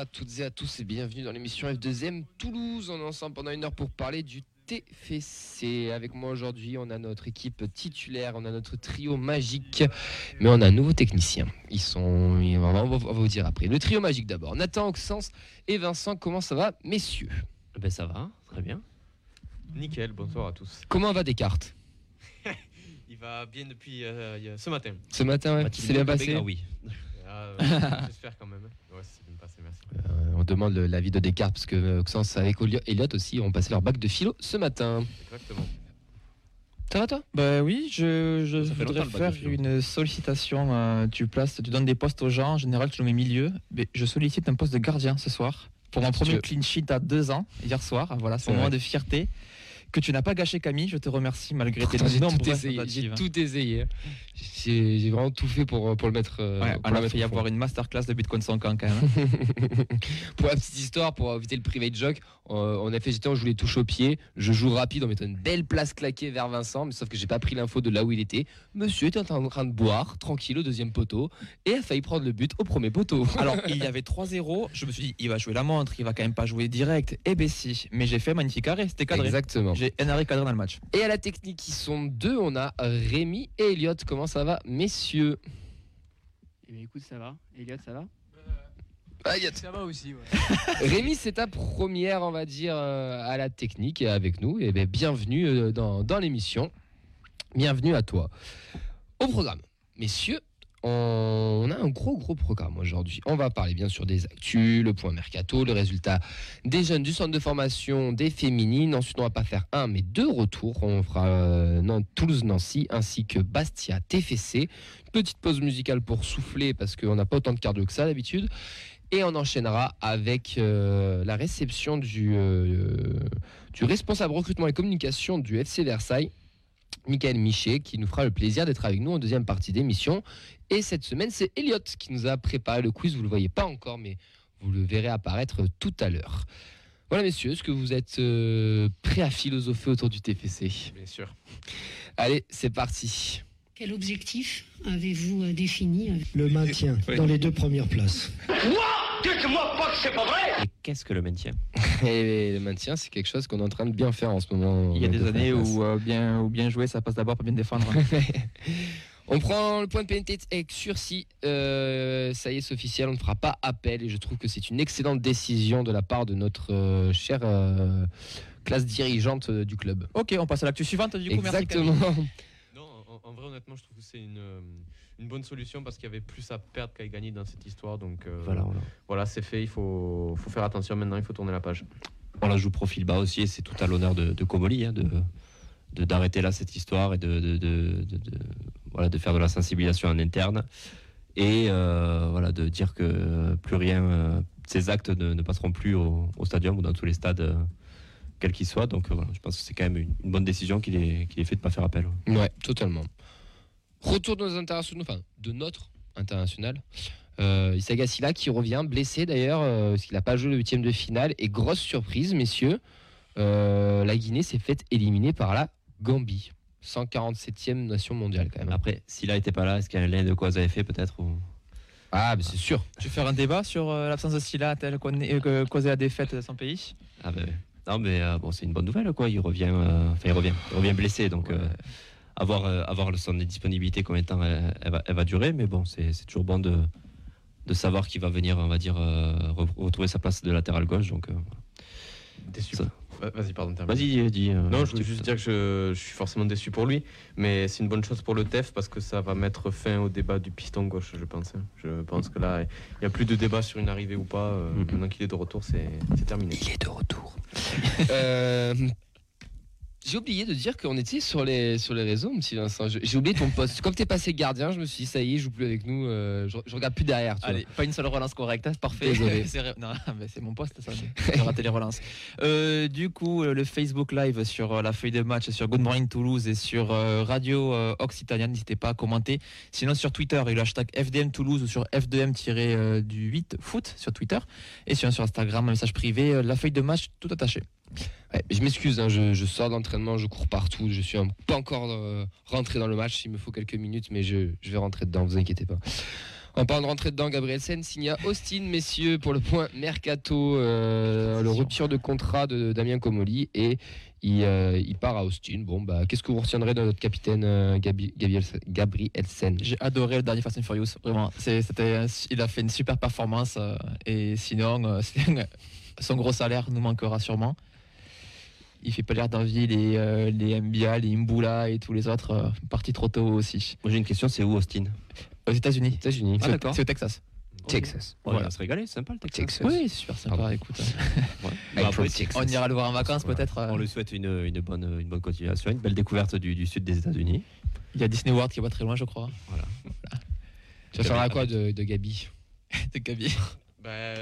À toutes et à tous et bienvenue dans l'émission F2M Toulouse. On est ensemble pendant une heure pour parler du TFC. Avec moi aujourd'hui, on a notre équipe titulaire, on a notre trio magique, mais on a un nouveau technicien. Ils sont, on va, on va vous dire après. Le trio magique d'abord. Nathan, Oxens et Vincent, comment ça va, messieurs? Ben ça va, très bien. Nickel, bonsoir à tous. Comment va Descartes? Il va bien depuis euh, ce matin. Ce matin, ouais, c'est bien passé? Béga Oui. Ah, euh, J'espère quand même. On demande l'avis de Descartes parce que Oxens avec Olio- Elliot aussi ont passé leur bac de philo ce matin. Exactement. Ça va toi? Bah oui, je, voudrais faire une sollicitation. euh, tu places, tu donnes des postes aux gens. En général, tu le mets milieu. Mais je sollicite un poste de gardien ce soir. Pour mon premier clean sheet à deux ans, hier soir. Voilà, c'est un moment de fierté. Que tu n'as pas gâché, Camille. Je te remercie malgré tes Pourtant, J'ai tout nombreuses essayé. J'ai tentatives. tout essayé. J'ai vraiment tout fait pour, pour le mettre. euh, Ouais, pour on le a mettre fait y au fond. avoir une masterclass de Bitcoin sans camp quand même. hein. pour la petite histoire, pour éviter le private joke, euh, on a fait j'étais, je voulais touche au pied, je joue rapide en mettant une belle place claquée vers Vincent, mais sauf que j'ai pas pris l'info de là où il était. Monsieur était en train de boire, tranquille au deuxième poteau, et a failli prendre le but au premier poteau. Alors, il y avait 3-0. Je me suis dit, il va jouer la montre, il va quand même pas jouer direct. Eh ben si. Mais j'ai fait magnifique arrêt. C'était cadré. Exactement. J'ai un arrêt cadré dans le match. Et à la technique, qui sont deux, on a Rémi et Elliot. Comment ça va, messieurs Eh bien, écoute, ça va. Elliot, ça va Ah. Ça va aussi, ouais. Rémi, c'est ta première, on va dire, euh, à la technique et avec nous. Et bien, bienvenue euh, dans, dans l'émission. Bienvenue à toi. Au programme, messieurs, on a un gros, gros programme aujourd'hui. On va parler bien sûr des actus, le point mercato, le résultat des jeunes du centre de formation des féminines. Ensuite, on va pas faire un, mais deux retours. On fera euh, Nan- Toulouse-Nancy ainsi que Bastia-TFC. Petite pause musicale pour souffler parce qu'on n'a pas autant de cardio que ça d'habitude. Et on enchaînera avec euh, la réception du, euh, du responsable recrutement et communication du FC Versailles, Michael Michet, qui nous fera le plaisir d'être avec nous en deuxième partie d'émission. Et cette semaine, c'est Elliot qui nous a préparé le quiz. Vous ne le voyez pas encore, mais vous le verrez apparaître tout à l'heure. Voilà, messieurs, est-ce que vous êtes euh, prêts à philosopher autour du TFC Bien sûr. Allez, c'est parti. Quel objectif avez-vous euh, défini euh, Le maintien dans les deux premières places. Et qu'est-ce que le maintien? Et le maintien, c'est quelque chose qu'on est en train de bien faire en ce moment. Il y a de des années où, euh, bien, où bien jouer, ça passe d'abord par bien défendre. On prend le point de pénalité avec sursis. Euh, ça y est, c'est officiel. On ne fera pas appel. Et je trouve que c'est une excellente décision de la part de notre euh, chère euh, classe dirigeante du club. ok, on passe à l'actu suivante. Du coup, merci, Camille. Exactement. Non, en, en vrai, honnêtement, je trouve que c'est une, une bonne solution parce qu'il y avait plus à perdre qu'à y gagner dans cette histoire. Donc euh, Voilà, voilà. voilà, c'est fait. Il faut, faut faire attention maintenant. Il faut tourner la page. On la joue profil bas aussi, et c'est tout à l'honneur de, de Comoli hein, de- d'arrêter là cette histoire et de, de, de- voilà, de faire de la sensibilisation en interne et euh, voilà, de dire que plus rien, euh, ces actes ne, passeront plus au, au stadium ou dans tous les stades, euh, quels qu'ils soient. Donc euh, je pense que c'est quand même une, bonne décision qu'il ait, qu'il ait fait de ne pas faire appel. Ouais, totalement. Retour de nos internationaux, de notre international. Euh, qui revient, blessé d'ailleurs, parce qu'il n'a pas joué le huitième de finale. Et grosse surprise, messieurs, la Guinée s'est faite éliminer par la Gambie. 147e nation mondiale quand même. Après, s'il a été pas là, est-ce qu'il y a un lien de quoi vous avez fait peut-être ou... Ah, mais c'est sûr. Tu veux faire un débat sur euh, l'absence de Silla telle qu'on est- euh, que causé la défaite de son pays? Ah ben, non mais euh, bon c'est une bonne nouvelle quoi. Il revient, euh, enfin il revient, il revient blessé donc euh, avoir euh, avoir son disponibilité combien de temps elle, elle va, elle va durer mais bon c'est c'est toujours bon de de savoir qu'il va venir on va dire euh, re- retrouver sa place de latéral gauche donc euh, Déçu. Vas-y, pardon. vas-y dis. euh, Non, je voulais juste dire que je, je suis forcément déçu pour lui, mais c'est une bonne chose pour le TEF parce que ça va mettre fin au débat du piston gauche, je pense. hein. Je pense que là, il n'y a plus de débat sur une arrivée ou pas. euh. Maintenant qu'il est de retour, c'est c'est terminé. Il est de retour. Euh, J'ai oublié de dire qu'on était sur les, sur les réseaux, petit Vincent. J'ai oublié ton poste. Comme t'es passé gardien, je me suis dit, ça y est, joue plus avec nous. euh, je, je regarde plus derrière. tu vois. Allez, pas une seule relance correcte, hein, c'est parfait. C'est non, mais c'est mon poste, ça. J'ai raté les relances. Euh, du coup, euh, le Facebook Live sur la feuille de match, sur Good Morning Toulouse et sur euh, Radio Occitania, n'hésitez pas à commenter. Sinon, sur Twitter, il y a le hashtag FDM Toulouse ou sur F2M-du8 foot sur Twitter. Et sinon, sur Instagram, un message privé, la feuille de match tout attaché. Je m'excuse, hein, je, sors d'entraînement, je cours partout. Je suis pas encore euh, rentré dans le match. Il me faut quelques minutes, mais je, vais rentrer dedans, vous inquiétez pas. En parlant de rentrer dedans, Gabriel Sen signe à Austin, messieurs, pour le point Mercato, euh, le rupture de contrat de Damien Comoli et il, euh, part à Austin. Bon, bah, qu'est-ce que vous retiendrez de notre capitaine euh, Gabriel, Sen J'ai adoré le dernier Fast and Furious, vraiment. C'était, il a fait une super performance et sinon, son gros salaire nous manquera sûrement. Il fait pas l'air d'envie les, euh, les Mbia, les Mbula et tous les autres euh, partis trop tôt aussi. Moi j'ai une question, c'est où Austin? Aux États-Unis. États-Unis. Ah, C'est au- d'accord. c'est au Texas. Texas. On Voilà. va se régaler, c'est sympa le Texas. Texas. Oui, c'est super sympa. Pardon. Écoute, Ouais. Après, Pro Texas. on ira le voir en vacances Voilà. peut-être. euh, On lui souhaite une, une, bonne, une bonne continuation, une belle découverte du, du sud des États-Unis. Il y a Disney World qui est pas très loin, je crois. Tu vas faire à quoi de, de Gabi? De Gabi. Bah,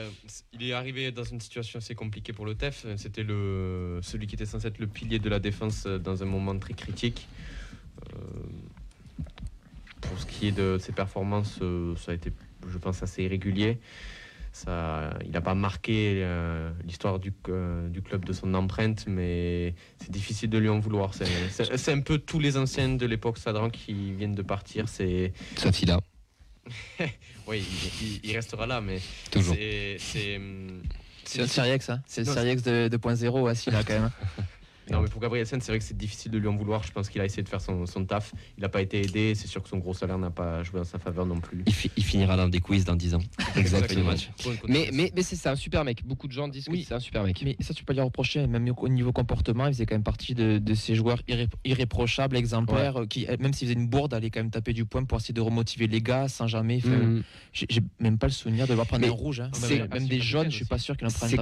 il est arrivé dans une situation assez compliquée pour le TEF. C'était celui qui était censé être le pilier de la défense dans un moment très critique. Euh, pour ce qui est de ses performances, euh, ça a été, je pense, assez irrégulier. Il n'a pas marqué euh, l'histoire du, club de son empreinte, mais c'est difficile de lui en vouloir. C'est- un peu tous les anciens de l'époque Sadran qui viennent de partir. C'est Sauf là, oui, il, restera là, mais toujours. c'est c'est hum, C'est le Siriex, hein. C'est le Non, Siriex de 2.0 assis là quand même. Non, mais pour Gabriel Sen, c'est vrai que c'est difficile de lui en vouloir. Je pense qu'il a essayé de faire son, son taf. Il n'a pas été aidé. C'est sûr que son gros salaire n'a pas joué en sa faveur non plus. Il, fi- il finira dans des quiz dans 10 ans. Exactement. Mais, mais, mais c'est ça, un super mec. Beaucoup de gens disent Oui. que c'est un super mec. Mais ça, tu peux lui reprocher, même au niveau comportement, il faisait quand même partie de, de ces joueurs irré- irréprochables, exemplaires, qui, même s'il faisait une bourde, allait quand même taper du poing pour essayer de remotiver les gars sans jamais. faire- Mhm. J'ai même pas le souvenir de voir prendre Mais un rouge. hein. Même, même des jaunes, je suis pas sûr qu'il en prenne C'est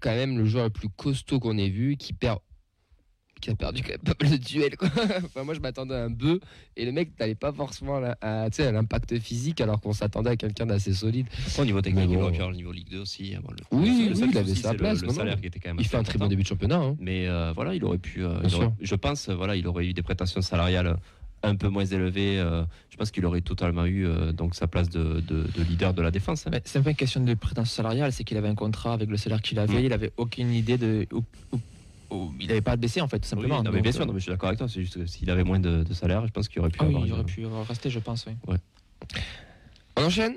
quand même le joueur le plus costaud qu'on ait vu qui perd qui a perdu quand même pas mal de duels quoi. enfin, moi je m'attendais à un bœuf et le mec n'avait pas forcément à, tu sais, à l'impact physique alors qu'on s'attendait à quelqu'un d'assez solide au niveau technique, Mais il bon. aurait pu avoir le niveau Ligue 2 aussi. Bon, le- Oui, le oui, le il avait sa place, Le, non, le salaire non. qui était quand même il fait un très bon début de championnat hein. Mais euh, voilà, il aurait pu. euh, il aurait- je pense, euh, voilà, il aurait eu des prestations salariales un peu moins élevées. euh, je pense qu'il aurait totalement eu euh, donc sa place de, de- de leader de la défense. hein. C'est pas une question de prétention salariale, c'est qu'il avait un contrat avec le salaire qu'il avait, Mm. il avait aucune idée de. Il n'avait pas à baisser en fait, tout Oui, simplement. non, mais bien sûr, non, mais je suis d'accord avec toi. C'est juste que s'il avait moins de, de salaire, je pense qu'il aurait pu ah oui, avoir. il aurait pu rester, je pense. Oui. on enchaîne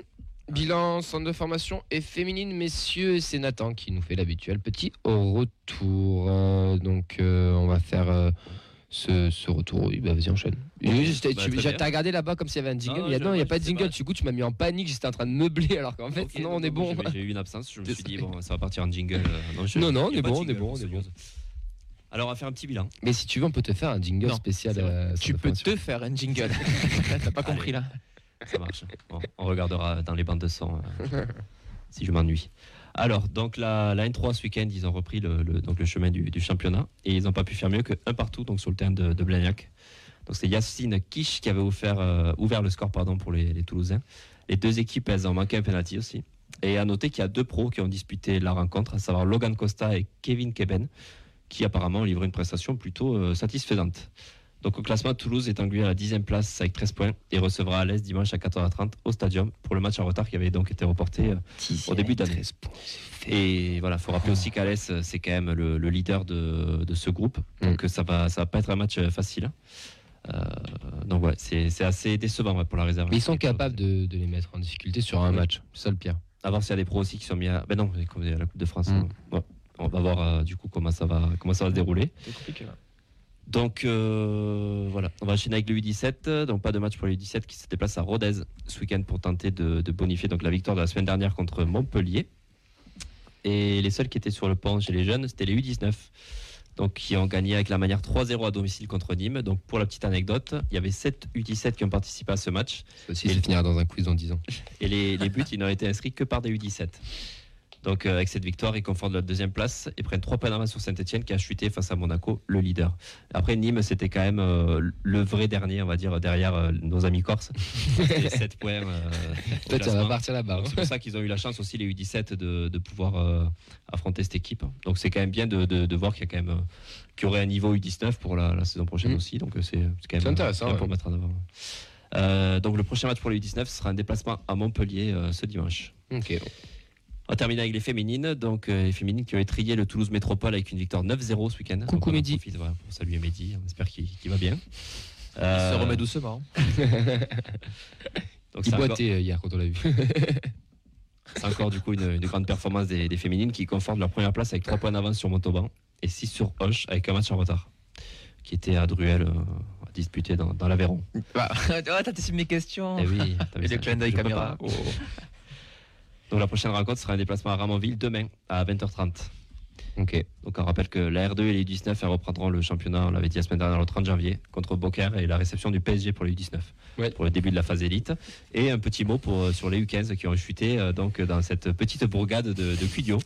bilan centre de formation et féminine messieurs c'est Nathan qui nous fait l'habituel petit retour Euh, donc euh, on va faire euh, ce, ce retour oui bah vas-y enchaîne j'étais- Bah, t'as regardé là-bas comme s'il y avait un jingle Non, il y a, non il y a pas de jingle pas. du coup tu m'as mis en panique j'étais en train de meubler alors qu'en fait non on est bon J'ai eu une absence. Je me suis dit, bon, ça va partir en jingle. euh, je- Non, non, on est bon, on est bon, on est bon. Alors, on va faire un petit bilan. mais si tu veux on peut te faire un jingle Non, spécial euh, Tu peux te faire un jingle. T'as pas compris là Ça marche. Bon, on regardera dans les bandes de son euh, si je m'ennuie. Alors, donc la, la N3 ce week-end, ils ont repris le, le- donc le chemin du, du championnat et ils n'ont pas pu faire mieux que un partout donc sur le terrain de, de Blagnac. Donc c'est Yacine Kish qui avait offert, euh, ouvert le score pardon, pour les, les Toulousains. Les deux équipes, elles ont manqué un penalty aussi. Et à noter qu'il y a deux pros qui ont disputé la rencontre, à savoir Logan Costa et Kevin Keben, qui apparemment livré une prestation plutôt euh, satisfaisante. Donc au classement, Toulouse est englué à la 10e place avec 13 points et recevra à l'Est dimanche à 14h30 au Stadium pour le match en retard qui avait donc été reporté. euh, Au début d'année. 13 points, c'est fait. Et voilà, faut rappeler aussi qu'Alès, euh, c'est quand même le, le leader de, de ce groupe. Donc euh, ça va, ça va pas être un match facile. Euh, donc ouais, c'est assez décevant ouais, pour la réserve. mais ils sont capables de, de les mettre en difficulté sur un match c'est ça le pire voir s'il y a des pros aussi qui sont mis à. Ben non, comme à la Coupe de France. Mm. hein. On va voir euh, du coup comment ça va, comment ça va se dérouler. C'est compliqué là. Donc euh, voilà, on va enchaîner avec le U17. Donc pas de match pour le U17 qui se déplace à Rodez ce week-end pour tenter de, de bonifier donc la victoire de la semaine dernière contre Montpellier. Et les seuls qui étaient sur le pont chez les jeunes, c'était les U19. Donc qui ont gagné avec la manière 3-0 à domicile contre Nîmes. Donc pour la petite anecdote, il y avait 7 U17 qui ont participé à ce match. Ça le- finira dans un quiz dans 10 ans Et les, les buts, ils n'ont été inscrits que par des U17. Donc euh, avec cette victoire, ils confortent la deuxième place et prennent 3 points d'avance sur Saint-Etienne qui a chuté face à Monaco, le leader. Après Nîmes, c'était quand même euh, le vrai dernier, on va dire, derrière euh, nos amis corses. C'était 7 points. au toi tu vas classement. partir là-bas hein. C'est pour ça qu'ils ont eu la chance aussi, les U17, de, de pouvoir affronter cette équipe. Donc c'est quand même bien de, de- de voir qu'il y a quand même y aurait un niveau U19 pour la, la saison prochaine Mm. aussi. Donc c'est quand même intéressant, ouais. pour mettre en avant. Euh, donc le prochain match pour les U19 ce sera un déplacement à Montpellier euh, ce dimanche. ok On va terminer avec les féminines. Donc euh, les féminines qui ont étrié le Toulouse Métropole avec une victoire 9-0 ce week-end. Coucou Donc, Mehdi. profite, voilà, pour saluer Mehdi. On espère qu'il va bien. Il Euh, se remet doucement. Donc Il c'est encore, boitait euh, hier quand on l'a vu. c'est encore, du coup une, une grande performance des, des féminines qui confortent leur première place avec 3 points d'avance sur Montauban et 6 sur Hoche avec un match en retard qui était à Druel euh, à disputer dans, dans l'Aveyron. Bah, ouais, t'as mes questions. Eh oui, Et le clin d'œil caméra. Donc la prochaine rencontre sera un déplacement à Ramonville demain à 20h30. ok. Donc on rappelle que la R2 et les U19 elles reprendront le championnat, on l'avait dit la semaine dernière, le 30 janvier, contre Beaucaire et la réception du PSG pour les U19, Ouais. pour le début de la phase élite. Et un petit mot pour, euh, sur les U15 qui ont chuté euh, donc, dans cette petite bourgade de, de Cudio.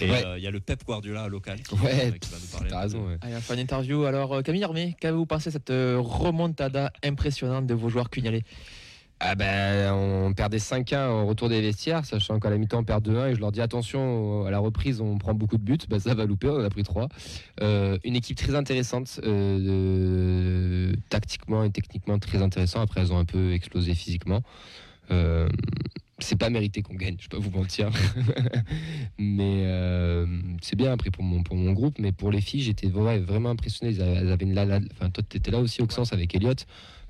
Et Ouais. euh, il y a le Pep Guardiola local qui, Ouais, euh, qui va nous parler. T'as raison, ouais. Allez, on fait une interview. Alors, Camille Armé, qu'avez-vous pensé de cette remontada impressionnante de vos joueurs cugnalais? Ah ben, on perdait 5-1 au retour des vestiaires, sachant qu'à la mi-temps on perd 2-1 et je leur dis attention, à la reprise on prend beaucoup de buts, bah, ça va louper, on en a pris 3. Euh, une équipe très intéressante, euh, tactiquement et techniquement très intéressant, après elles ont un peu explosé physiquement. Euh, c'est pas mérité qu'on gagne, je pas vous mentir. mais c'est bien après pour mon, groupe, mais pour les filles j'étais vraiment impressionné. Elles avaient, une la- toi là aussi Auxence avec Elliot.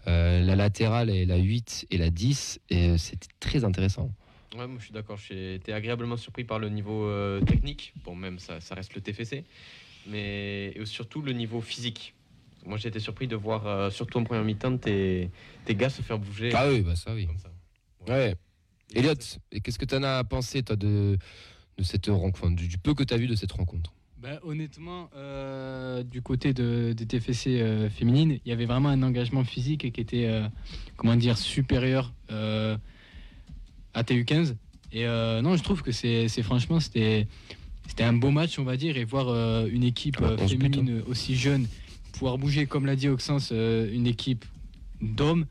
Euh, la latérale et la 8 et la 10, et euh, c'était très intéressant. Ouais, moi je suis d'accord. J'ai été agréablement surpris par le niveau euh, technique. Bon, même ça, ça reste le TFC, mais et surtout le niveau physique. Moi j'ai été surpris de voir, euh, surtout en première mi-temps, tes, tes gars se faire bouger. Ah oui, bah ça oui. comme ça. Ouais. Elliot, et qu'est-ce que tu en as pensé toi de, de cette rencontre, enfin, du, du peu que tu as vu de cette rencontre? Bah, honnêtement, euh, du côté de, des TFC euh, féminines, il y avait vraiment un engagement physique qui était, euh, comment dire, supérieur à TU15. Et euh, non, je trouve que c'est franchement, c'était c'était un beau match, on va dire, et voir une équipe Ah, 11 buts, féminine aussi jeune pouvoir bouger, comme l'a dit Auxence, une équipe d'hommes,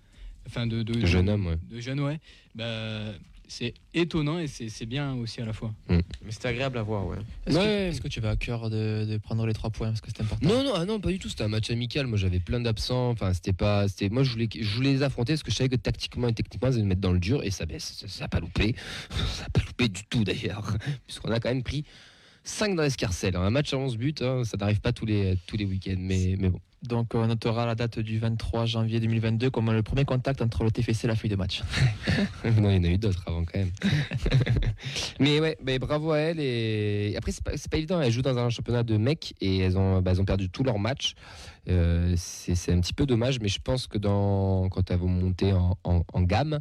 enfin de, de, De jeune homme, ouais. de jeunes, ouais. Bah, c'est étonnant et c'est c'est bien aussi à la fois. Mais c'était agréable à voir, ouais. Est-ce que, Ouais. est-ce que tu vas à cœur de, de prendre les trois points Parce que c'est important. Non, non, ah non, pas du tout. C'était un match amical. Moi, j'avais plein d'absents. Enfin, c'était pas. C'était. Moi, je voulais, je voulais les affronter parce que je savais que tactiquement et techniquement, ils allaient me mettre dans le dur et ça, ben, ça, ça a pas loupé. Ça a pas loupé du tout d'ailleurs, puisqu'on a quand même pris 5 dans l'escarcelle. Un match à 11 buts, hein, ça n'arrive pas tous les tous les week-ends, mais mais bon. Donc, on notera la date du 23 janvier 2022 comme le premier contact entre le TFC et la feuille de match. non, il y en a eu d'autres avant quand même. mais ouais, bravo à elles. Et après, c'est pas, pas évident. Elles jouent dans un championnat de mecs et elles ont, bah, elles ont perdu tous leurs matchs. Euh, c'est un petit peu dommage, mais je pense que dans, quand elles vont monter en, gamme,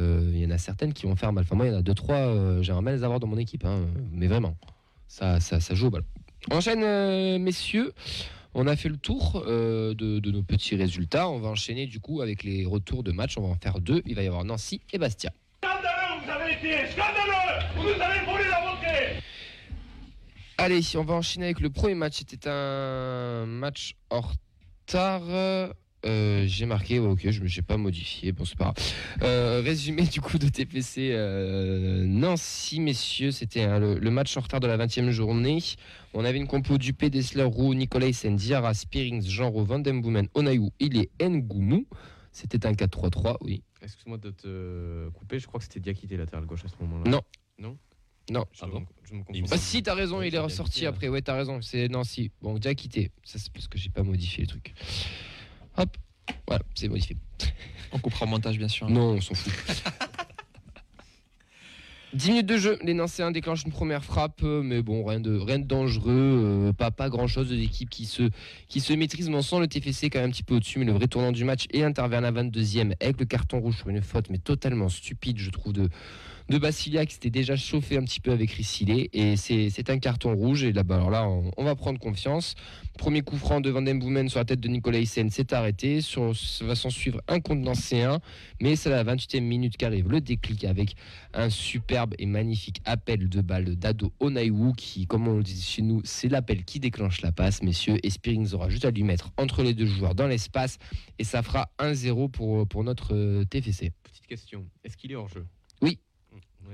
euh, il y en a certaines qui vont faire mal. Enfin, moi, il y en a deux, trois, euh, j'aimerais les avoir dans mon équipe, hein, mais vraiment, ça, ça, ça joue au ballon. On enchaîne, euh, messieurs. On a fait le tour euh, de, de nos petits résultats. On va enchaîner du coup avec les retours de match. On va en faire deux. Il va y avoir Nancy et Bastia. Scandaleux, vous avez été Scandaleux Vous nous avez volé la montée Allez, on va enchaîner avec le premier match. C'était un match en retard. Euh, j'ai marqué, ouais, ok, je ne me suis pas modifié, bon c'est pas grave. Euh, résumé du coup de TPC euh, Nancy, messieurs, c'était hein, le, le match en retard de la 20e journée. On avait une compo du Dessler, Roux, Nicolaisen, Diarra, Spearings, Jean-Ro, Vandenboomen, Onaïou, il est Ngoumou. C'était un 4-3-3, oui. Excuse-moi de te couper, je crois que c'était Diakité latéral gauche à ce moment-là. Non. Non Non. Je, Ah me- bon Ah si, t'as raison, il est ressorti après. Ouais, t'as raison, c'est Nancy. Bon, déjà quitté. Ça, c'est parce que j'ai pas modifié les trucs. Hop, voilà, c'est modifié. On coupera au montage, bien sûr. Non, on s'en fout. 10 minutes de jeu, les Nancéens déclenchent une première frappe, euh, mais bon, rien de, rien de dangereux, euh, pas, pas grand chose de l'équipe qui se, qui se maîtrise, mais on sent le TFC quand même un petit peu au-dessus, mais le vrai tournant du match et intervient à la 22e avec le carton rouge sur une faute, mais totalement stupide, je trouve, de, de Basilia qui s'était déjà chauffé un petit peu avec Rissilé, et c'est un carton rouge, et là, bah, alors là, on, on va prendre confiance. Premier coup franc de Van Den Boomen sur la tête de Nicolas Hyssen, c'est arrêté, sur, ça va s'en suivre un contre Nancéen, mais c'est à la 28e minute qu'arrive le déclic avec un superbe et magnifique appel de balle d'Ado Onaiwu qui, comme on le dit chez nous, c'est l'appel qui déclenche la passe, messieurs. Et Spearings aura juste à lui mettre entre les deux joueurs dans l'espace et ça fera 1-0 pour, pour notre euh, TFC. Petite question, est-ce qu'il est hors jeu? Oui.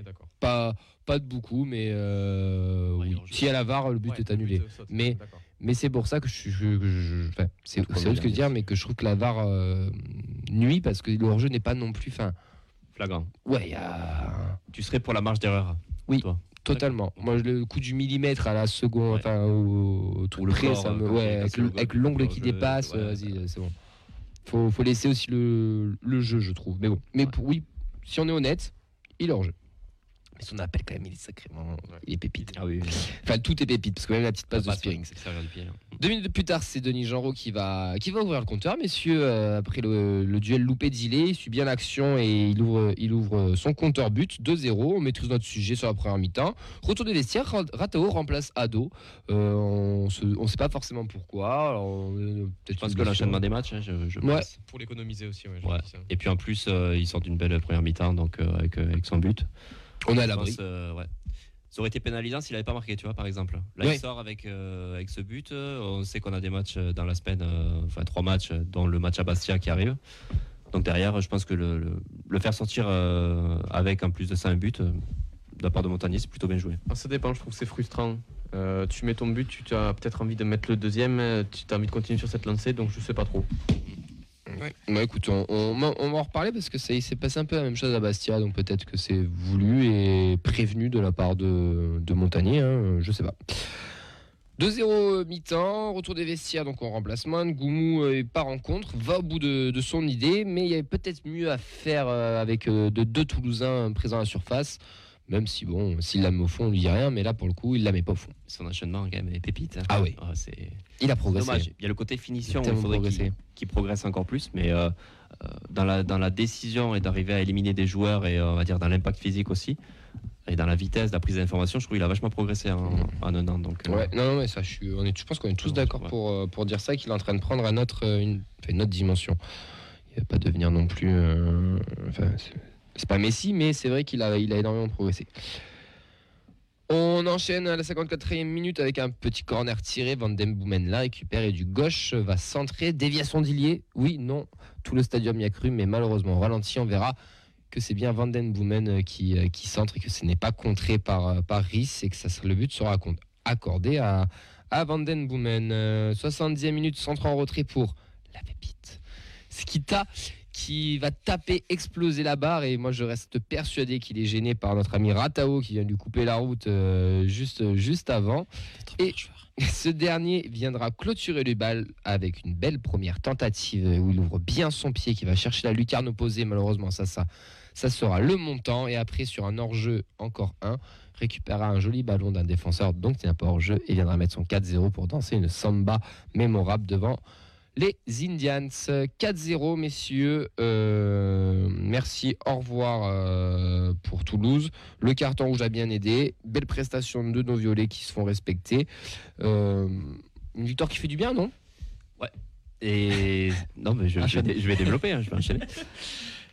D'accord. Pas, pas de beaucoup, mais euh, Ouais, oui. jeu. si à la VAR, le but Ouais, est annulé. saute, Mais-. Mais c'est pour ça que je, je- c'est autre que dire, mais que je trouve que la VAR euh, nuit parce que le hors-jeu n'est pas non plus. Enfin, Flagrant. ouais, a. Tu serais pour la marge d'erreur Oui. toi Totalement. Moi, le coup du millimètre à la seconde, enfin, au, le près, corps, ça euh, me, avec l'ongle qui jeu, dépasse, vas-y, c'est bon. Faut, faut laisser aussi le, le jeu, je trouve. Mais bon, mais pour- oui, si on est honnête, il est hors jeu. Mais son appel, quand même, il est sacrément. Il est pépite. Ah oui, oui. Enfin, tout est pépite, parce que même la petite passe de Passe, Spearing. c'est serveur du pied, hein. Deux minutes plus tard, c'est Denis Genreau qui va, qui va ouvrir le compteur, messieurs. euh, après le, le duel loupé d'Ilé, il suit bien l'action et il ouvre, il ouvre son compteur but 2-0. On maîtrise notre sujet sur la première mi-temps. Retour des vestiaires, Ra- Ratao remplace Ado. Euh, on ne sait pas forcément pourquoi. Alors, euh, peut-être Je pense que l'enchaînement des matchs, hein, je, je Ouais. pense. Pour l'économiser aussi, ouais. Ouais. ça. Et puis en plus, euh, il sort d'une belle première mi-temps donc, euh, avec, euh, avec son but. On est à l'abri. euh, ouais. Ça aurait été pénalisant s'il n'avait pas marqué, tu vois, par exemple. Là, Ouais. il sort avec, euh, avec ce but. On sait qu'on a des matchs euh, dans la semaine, euh, enfin trois matchs, dont le match à Bastia qui arrive. Donc derrière, je pense que le, le- le faire sortir euh, avec en plus de ça un but, euh, de la part de Montagnier, c'est plutôt bien joué. Ah, ça dépend, je trouve que c'est frustrant. Euh, tu mets ton but, tu as peut-être envie de mettre le deuxième, tu as envie de continuer sur cette lancée, donc je sais pas trop. Ouais. Bah, écoute, on, va en reparler parce que ça il s'est passé un peu la même chose à Bastia, donc peut-être que c'est voulu et prévenu de la part de, de Montagnier, hein, je sais pas. 2-0 mi-temps, retour des vestiaires, donc on remplace Moine. Goumou euh, part en contre, va au bout de, son idée, mais il y avait peut-être mieux à faire euh, avec euh, de deux Toulousains présents à la surface, même si bon, s'il la met au fond, on lui dit rien, mais là pour le coup, il la met pas au fond. Son enchaînement, quand même, est pépite. hein. Ah oui. c'est Il a progressé. dommage. Il y a le côté Il finition, a il tellement faudrait progressé. qu'il qu'il progresse encore plus, mais euh, euh, dans, la, dans la décision et d'arriver à éliminer des joueurs et euh, on va dire dans l'impact physique aussi, et dans la vitesse, la prise d'information, je trouve qu'il a vachement progressé en, en un an. Donc, euh, Ouais, non, non, mais ça, je, suis, on est, je pense qu'on est tous d'accord ouais. pour, euh, pour dire ça, qu'il est en train de prendre un autre, euh, une, enfin, une autre dimension. Il va pas devenir non plus. euh, enfin, c'est- c'est pas Messi, mais c'est vrai qu'il a, énormément progressé. On enchaîne à la 54e minute avec un petit corner tiré. Van Boomen la récupère et du gauche va centrer. Déviation d'Illier. Oui, non, tout le stadium y a cru, mais malheureusement, ralenti, on verra que c'est bien Van Den Boomen euh, qui, euh, qui centre et que ce n'est pas contré par, euh, par et que ça, le but sera accordé à, à Van Den Boomen. Euh, 70e minute, centre en retrait pour la pépite. Skita qui va taper, exploser la barre et moi je reste persuadé qu'il est gêné par notre ami Ratao qui vient lui couper la route euh, juste, juste avant. Et ce dernier viendra clôturer le bal avec une belle première tentative où il ouvre bien son pied, qui va chercher la lucarne opposée. Malheureusement, ça, ça, ça sera le montant. Et après, sur un hors-jeu, encore un, récupérera un joli ballon d'un défenseur, donc un pas hors-jeu, et viendra mettre son 4-0 pour danser une samba mémorable devant les Indians. 4-0, messieurs. Euh, merci, au revoir euh, pour Toulouse. Le carton rouge a bien aidé. Belle prestation de nos violets qui se font respecter. Euh, une victoire qui fait du bien, non? Et non, mais je, je vais, je développer, hein, je vais enchaîner.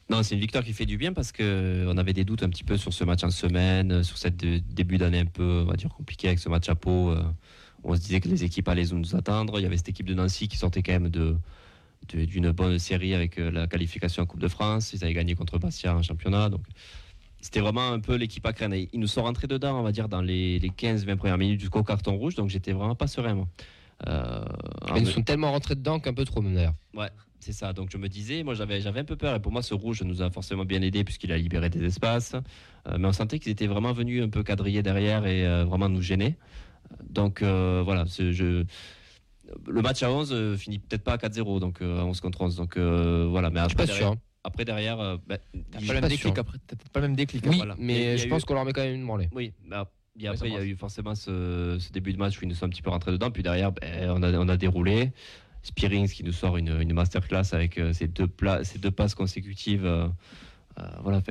Non, c'est une victoire qui fait du bien parce que on avait des doutes un petit peu sur ce match en semaine, sur cette début d'année un peu, on va dire, compliqué avec ce match à Pau. On se disait que les équipes allaient nous attendre. Il y avait cette équipe de Nancy qui sortait quand même de d'une bonne série avec euh, la qualification en Coupe de France. Ils avaient gagné contre Bastia en championnat. Donc, c'était vraiment un peu l'équipe à craindre. Ils nous sont rentrés dedans, on va dire, dans les, les 15-20 premières minutes jusqu'au carton rouge. Donc, j'étais vraiment pas serein, moi. Euh, Ils nous sont tellement rentrés dedans qu'un peu trop, même d'ailleurs. Ouais, c'est ça. Donc je me disais, moi j'avais j'avais un peu peur et pour moi ce rouge nous a forcément bien aidé puisqu'il a libéré des espaces. Euh, mais on sentait qu'ils étaient vraiment venus un peu quadriller derrière et euh, vraiment nous gêner. Donc euh, voilà, je... le match à 11 euh, finit peut-être pas à 4-0, donc euh, à 11 contre 11. Donc euh, voilà, mais Je suis après pas derrière, sûr. hein. après derrière, euh, bah, T'as il- pas le pas même déclic sûr. après. Pas le même déclic. Oui, voilà. Il y mais a je eu- pense qu'on leur met quand même une branlée. oui, bah, et après, il y a eu forcément ce, ce début de match où ils nous sont un petit peu rentrés dedans. Puis derrière, ben, on, a, on a déroulé. Spearings qui nous sort une, une masterclass avec euh, ces, deux pla- ces deux passes consécutives. euh, euh, voilà,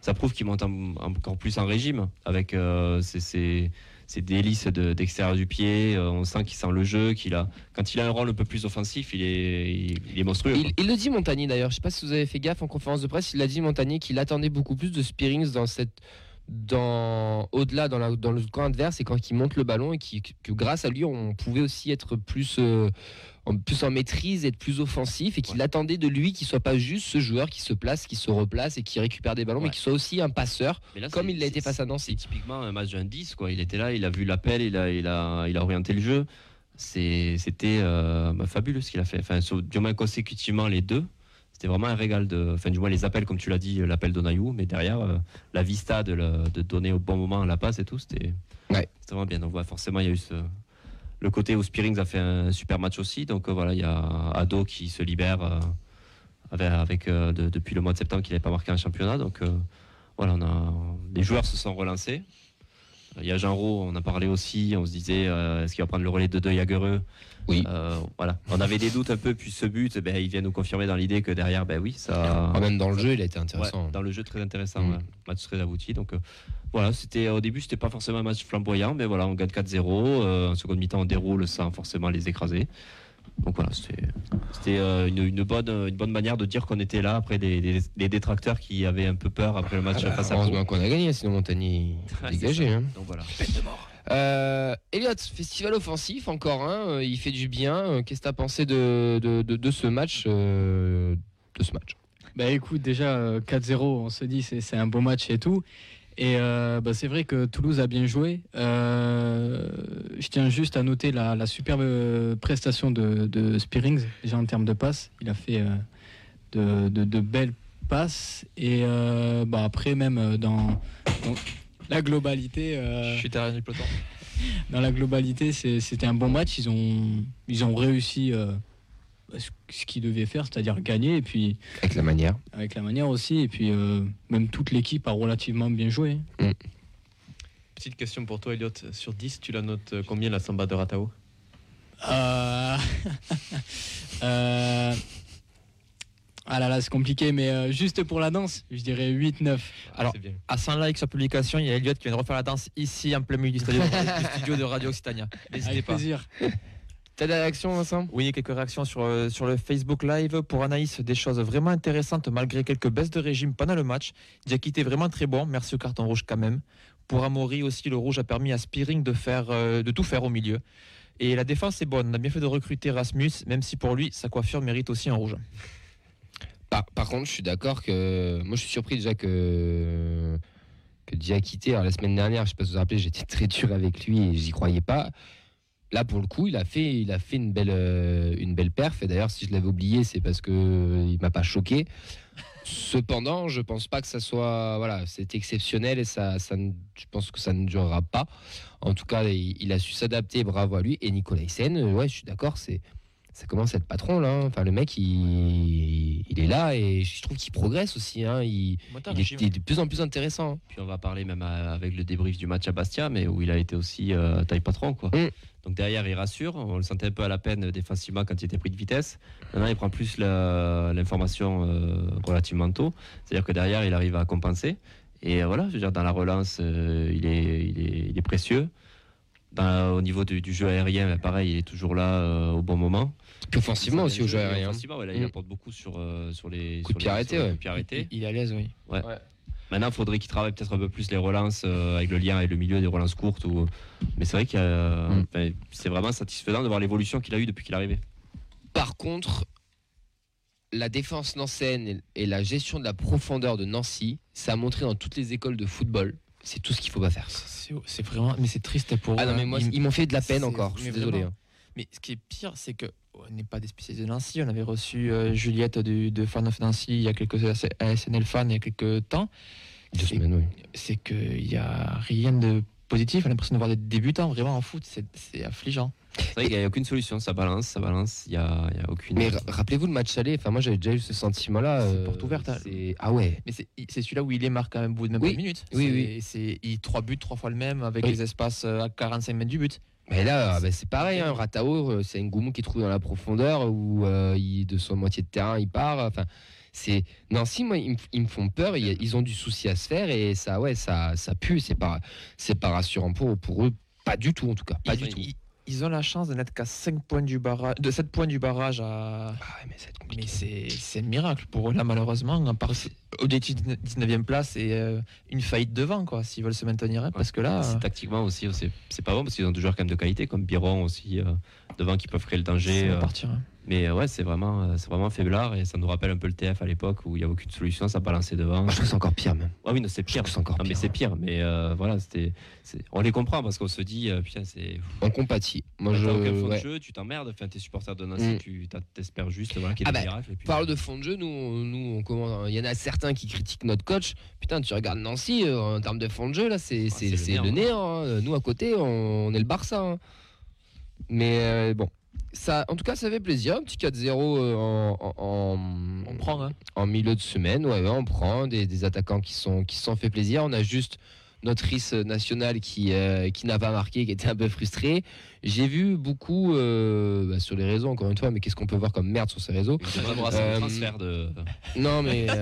ça prouve qu'il monte en- encore plus en régime avec euh, ces, ces- ces délices de- d'extérieur du pied. Euh, on sent qu'il sent le jeu, qu'il a, quand il a un rôle un peu plus offensif, il est, il, il est monstrueux. Il, il le dit Montagnier d'ailleurs, je sais pas si vous avez fait gaffe en conférence de presse, il a dit Montagnier qu'il attendait beaucoup plus de Spearings dans cette dans au-delà dans, le camp adverse et quand il monte le ballon et qui- que grâce à lui on pouvait aussi être plus euh, en, plus en maîtrise être plus offensif et qu'il Ouais. attendait de lui qu'il soit pas juste ce joueur qui se place qui se replace et qui récupère des ballons mais Ouais. qui soit aussi un passeur là, comme il l'a été face à Nancy typiquement un match d'un 10, quoi. Il était là, il a vu l'appel, il a, il, a, il a orienté le jeu. C'était euh, bah, fabuleux ce qu'il a fait. Enfin, sur- du moins consécutivement les deux. C'était vraiment un régal de. Enfin, du moins les appels, comme tu l'as dit, l'appel d'Onayou, mais derrière, euh, la vista de, le- de donner au bon moment la passe et tout, c'était Ouais. c'était vraiment bien. Donc, ouais, forcément, il y a eu ce, le côté où Spearings a fait un super match aussi. Donc, euh, voilà, il y a Ado qui se libère. euh, avec, avec, euh, de- depuis le mois de septembre qu'il n'avait pas marqué un championnat. Donc euh, voilà, on a, les joueurs se sont relancés. Euh, Il y a Jean Roux, on en parlait aussi, on se disait euh, est-ce qu'il va prendre le relais de De Jagereux? Oui. Euh, voilà. On avait des doutes un peu, puis ce but, ben, il vient nous confirmer dans l'idée que derrière, ben oui, ça. Ah, même dans le jeu, il a été intéressant. Ouais, dans le jeu très intéressant, Mm. ouais. match très abouti. Donc euh, voilà, c'était au début c'était pas forcément un match flamboyant, mais voilà, on gagne 4-0. euh, en seconde mi-temps, on déroule sans forcément les écraser. Donc voilà, c'était euh, une, une bonne une bonne manière de dire qu'on était là après des, des- des détracteurs qui avaient un peu peur après le match Ah bah, face à heureusement qu'on a gagné, sinon Montagny dégagé. hein. Donc voilà. Euh, Elliot, festival offensif, encore un, euh, il fait du bien. Euh, Qu'est-ce que tu as pensé de, ce match euh, de ce match? Bah écoute, déjà euh, 4-0, on se dit c'est c'est un beau match et tout. Et bah, c'est vrai que Toulouse a bien joué. Je tiens juste à noter la, superbe prestation de, de Spearings, déjà en termes de passes. Il a fait de, belles passes. Et bah, après, même dans la globalité, euh, Je suis derrière du peloton. dans la globalité, c'est- c'était un bon match. Ils ont, ils ont réussi euh, ce qu'ils devaient faire, c'est-à-dire gagner. Et puis Avec la manière. avec la manière aussi. Et puis, euh, même toute l'équipe a relativement bien joué. Petite question pour toi, Elliot. Sur 10, tu la notes combien la samba de Ratao? Euh, euh, Ah là là, c'est compliqué, mais euh, juste pour la danse, je dirais 8-9. Alors, C'est bien. À 100 likes sur publication, il y a Elliot qui vient de refaire la danse ici en plein milieu du studio, du studio de Radio Occitania. N'hésitez Avec pas. plaisir. T'as des réactions, Vincent? Oui, quelques réactions sur, euh, sur le Facebook Live. Pour Anaïs, des choses vraiment intéressantes malgré quelques baisses de régime pendant le match. Diakité vraiment très bon, merci au carton rouge quand même. Pour Amaury aussi, le rouge a permis à Spearing de, faire, euh, de tout faire au milieu. Et la défense est bonne. On a bien fait de recruter Rasmus, même si pour lui, sa coiffure mérite aussi un rouge. Par, contre, je suis d'accord que. Moi, je suis surpris déjà que. Que Diakité, alors la semaine dernière, je sais pas si vous vous rappelez, j'étais très dur avec lui et j'y croyais pas. Là, pour le coup, il a fait, il a fait une, belle, euh, une belle perf. Et d'ailleurs, si je l'avais oublié, c'est parce que euh, il m'a pas choqué. Cependant, je pense pas que ça soit. Voilà, c'est exceptionnel et ça, je pense que ça ne durera pas. En tout cas, il, il a su s'adapter, bravo à lui. Et Nicolas Hyssen, euh, ouais, je suis d'accord, c'est. Ça commence à être patron là. hein. Enfin, le mec, il, il est là et je trouve qu'il progresse aussi. hein. Il, il est, il est de plus en plus intéressant. hein. Puis on va parler même à- avec le débrief du match à Bastia, mais où il a été aussi euh, taille patron. Quoi. Mm. Donc derrière, il rassure. On le sentait un peu à la peine défensivement quand il était pris de vitesse. Maintenant, il prend plus l'information euh, relativement tôt. C'est-à-dire que derrière, il arrive à compenser. Et euh, voilà, je veux dire, dans la relance, euh, il, est, il, est, il est précieux. Dans- au niveau du, du jeu aérien, pareil, il est toujours là euh, au bon moment. Puis offensivement aussi au jeu Et aérien. offensivement, ouais, là, il Mm. apporte beaucoup sur, euh, sur les Coup de pied arrêté, sur les ouais. coups de pied arrêtés. Il est à l'aise, oui. Maintenant, il faudrait qu'il travaille peut-être un peu plus les relances euh, avec le lien avec le milieu des relances courtes. Ou... Mais c'est vrai que Mm. c'est vraiment satisfaisant de voir l'évolution qu'il a eu depuis qu'il est arrivé. Par contre, la défense nancéenne et et la gestion de la profondeur de Nancy, ça a montré dans toutes les écoles de football. C'est tout ce qu'il faut pas faire. C'est vraiment, mais c'est triste pour Ah eux, non, mais hein. moi, Ils- ils m'ont fait de la peine encore. Je suis désolé. vraiment. Mais ce qui est pire, c'est que on n'est pas des spécialistes de Nancy. On avait reçu euh, Juliette du, de Fan of Nancy il y a quelques ASNL Fan il y a quelques temps. Deux C'est- semaines, oui. C'est qu'il n'y a rien de positif. On a l'impression de voir des débutants vraiment en foot. C'est affligeant. C'est vrai qu'il n'y a aucune solution. Ça balance, ça balance. Il n'y a, y a aucune. Mais ra- rappelez-vous le match aller. Enfin, moi, j'avais déjà eu ce sentiment-là. C'est euh, porte ouverte, hein. Ah ouais. Mais c'est celui-là où il est marqué quand même au bout de même Oui. pas une minute. Oui, C'est- oui. C'est il trois buts, trois fois le même, avec Oui. les espaces euh, à 45 mètres du but. Mais là, ah bah, c'est pareil. Hein. Ratao, euh, c'est Ngoumou qui est trouvé dans la profondeur où euh, il, de son moitié de terrain, il part. Enfin, c'est Nancy, moi, ils, me- ils me font peur. Ils ont du souci à se faire et ça, ouais, ça, ça pue. C'est pas, c'est pas rassurant pour, pour eux. Pas du tout, en tout cas. Pas ils, du tout. ils- ont la chance de n'être qu'à 5 points du barrage, de 7 points du barrage à. Ah ouais, mais c'est. Mais c'est c'est un miracle pour eux là, malheureusement. À part objectif 19e place et euh, une faillite devant, quoi, s'ils veulent se maintenir. hein, parce que là. Euh, tactiquement aussi, c'est c'est pas bon parce qu'ils ont des joueurs quand même de qualité comme Biron aussi euh, devant qui peuvent créer le danger. ça va euh, partir. hein. mais euh, ouais, c'est vraiment, euh, c'est vraiment faiblard et ça nous rappelle un peu le TF à l'époque où il n'y a aucune solution, ça balançait devant. Moi, je trouve que c'est encore pire, même. Ah oui, non, c'est pire. c'est encore Non, mais pire. c'est pire. Mais euh, voilà, c'était, on les comprend parce qu'on se dit, euh, putain, c'est. On compatit. Moi, je. aucun fond ouais. de jeu, tu t'emmerdes. Enfin, t'es supporter de Nancy, Mm. tu t'espères juste voilà, qu'il y ait Ah des bah, miracles. et puis- Parle de fond de jeu, nous, nous on commence. Il y en a certains qui critiquent notre coach. Putain, tu regardes Nancy euh, en termes de fond de jeu là, c'est Ah, c'est c'est le le néant, hein. Nous à côté, on, on est le Barça. hein. Mais euh, bon, ça, en tout cas, ça fait plaisir. Un petit 4-0 euh, en, en- en- On prend, hein. en milieu de semaine. Ouais, ouais, on prend des, des attaquants qui sont qui se sont fait plaisir. On a juste notre RIS national qui, euh, qui n'a pas marqué, qui était un peu frustré. J'ai vu beaucoup euh, bah, sur les réseaux, encore une fois, mais qu'est-ce qu'on peut voir comme merde sur ces réseaux Euh, transfert de... Non, mais.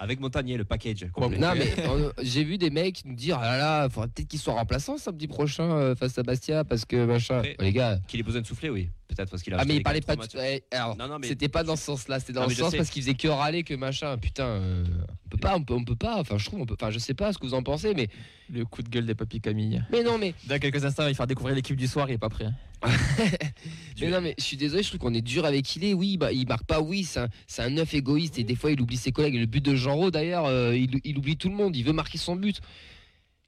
euh, avec Montagnier, le package. complet. non, mais on- j'ai vu des mecs nous dire ah là là, faudrait peut-être qu'ils soient remplaçants samedi prochain euh, face à Bastia parce que machin. Après, les gars. Qu'il ait besoin de souffler, oui. Peut-être parce qu'il a Ah, mais il parlait pas de. ouais, alors, Non, non, mais- c'était pas dans ce sens-là, c'était dans Non, le sens sais. parce qu'il faisait que râler, que machin. Putain, euh, on peut pas, on peut, on peut pas. Enfin, je trouve, on peut. Enfin, je sais pas ce que vous en pensez, mais. Le coup de gueule des papis Camille. Mais non, mais. Dans quelques instants, il va faire découvrir l'équipe du soir, il est pas prêt. Mais non, mais je suis désolé, je trouve qu'on est dur avec il est. Oui, bah, il marque pas, oui, c'est un, neuf égoïste et des fois il oublie ses collègues. Et le but de Genro, d'ailleurs, euh, il, il oublie tout le monde. Il veut marquer son but.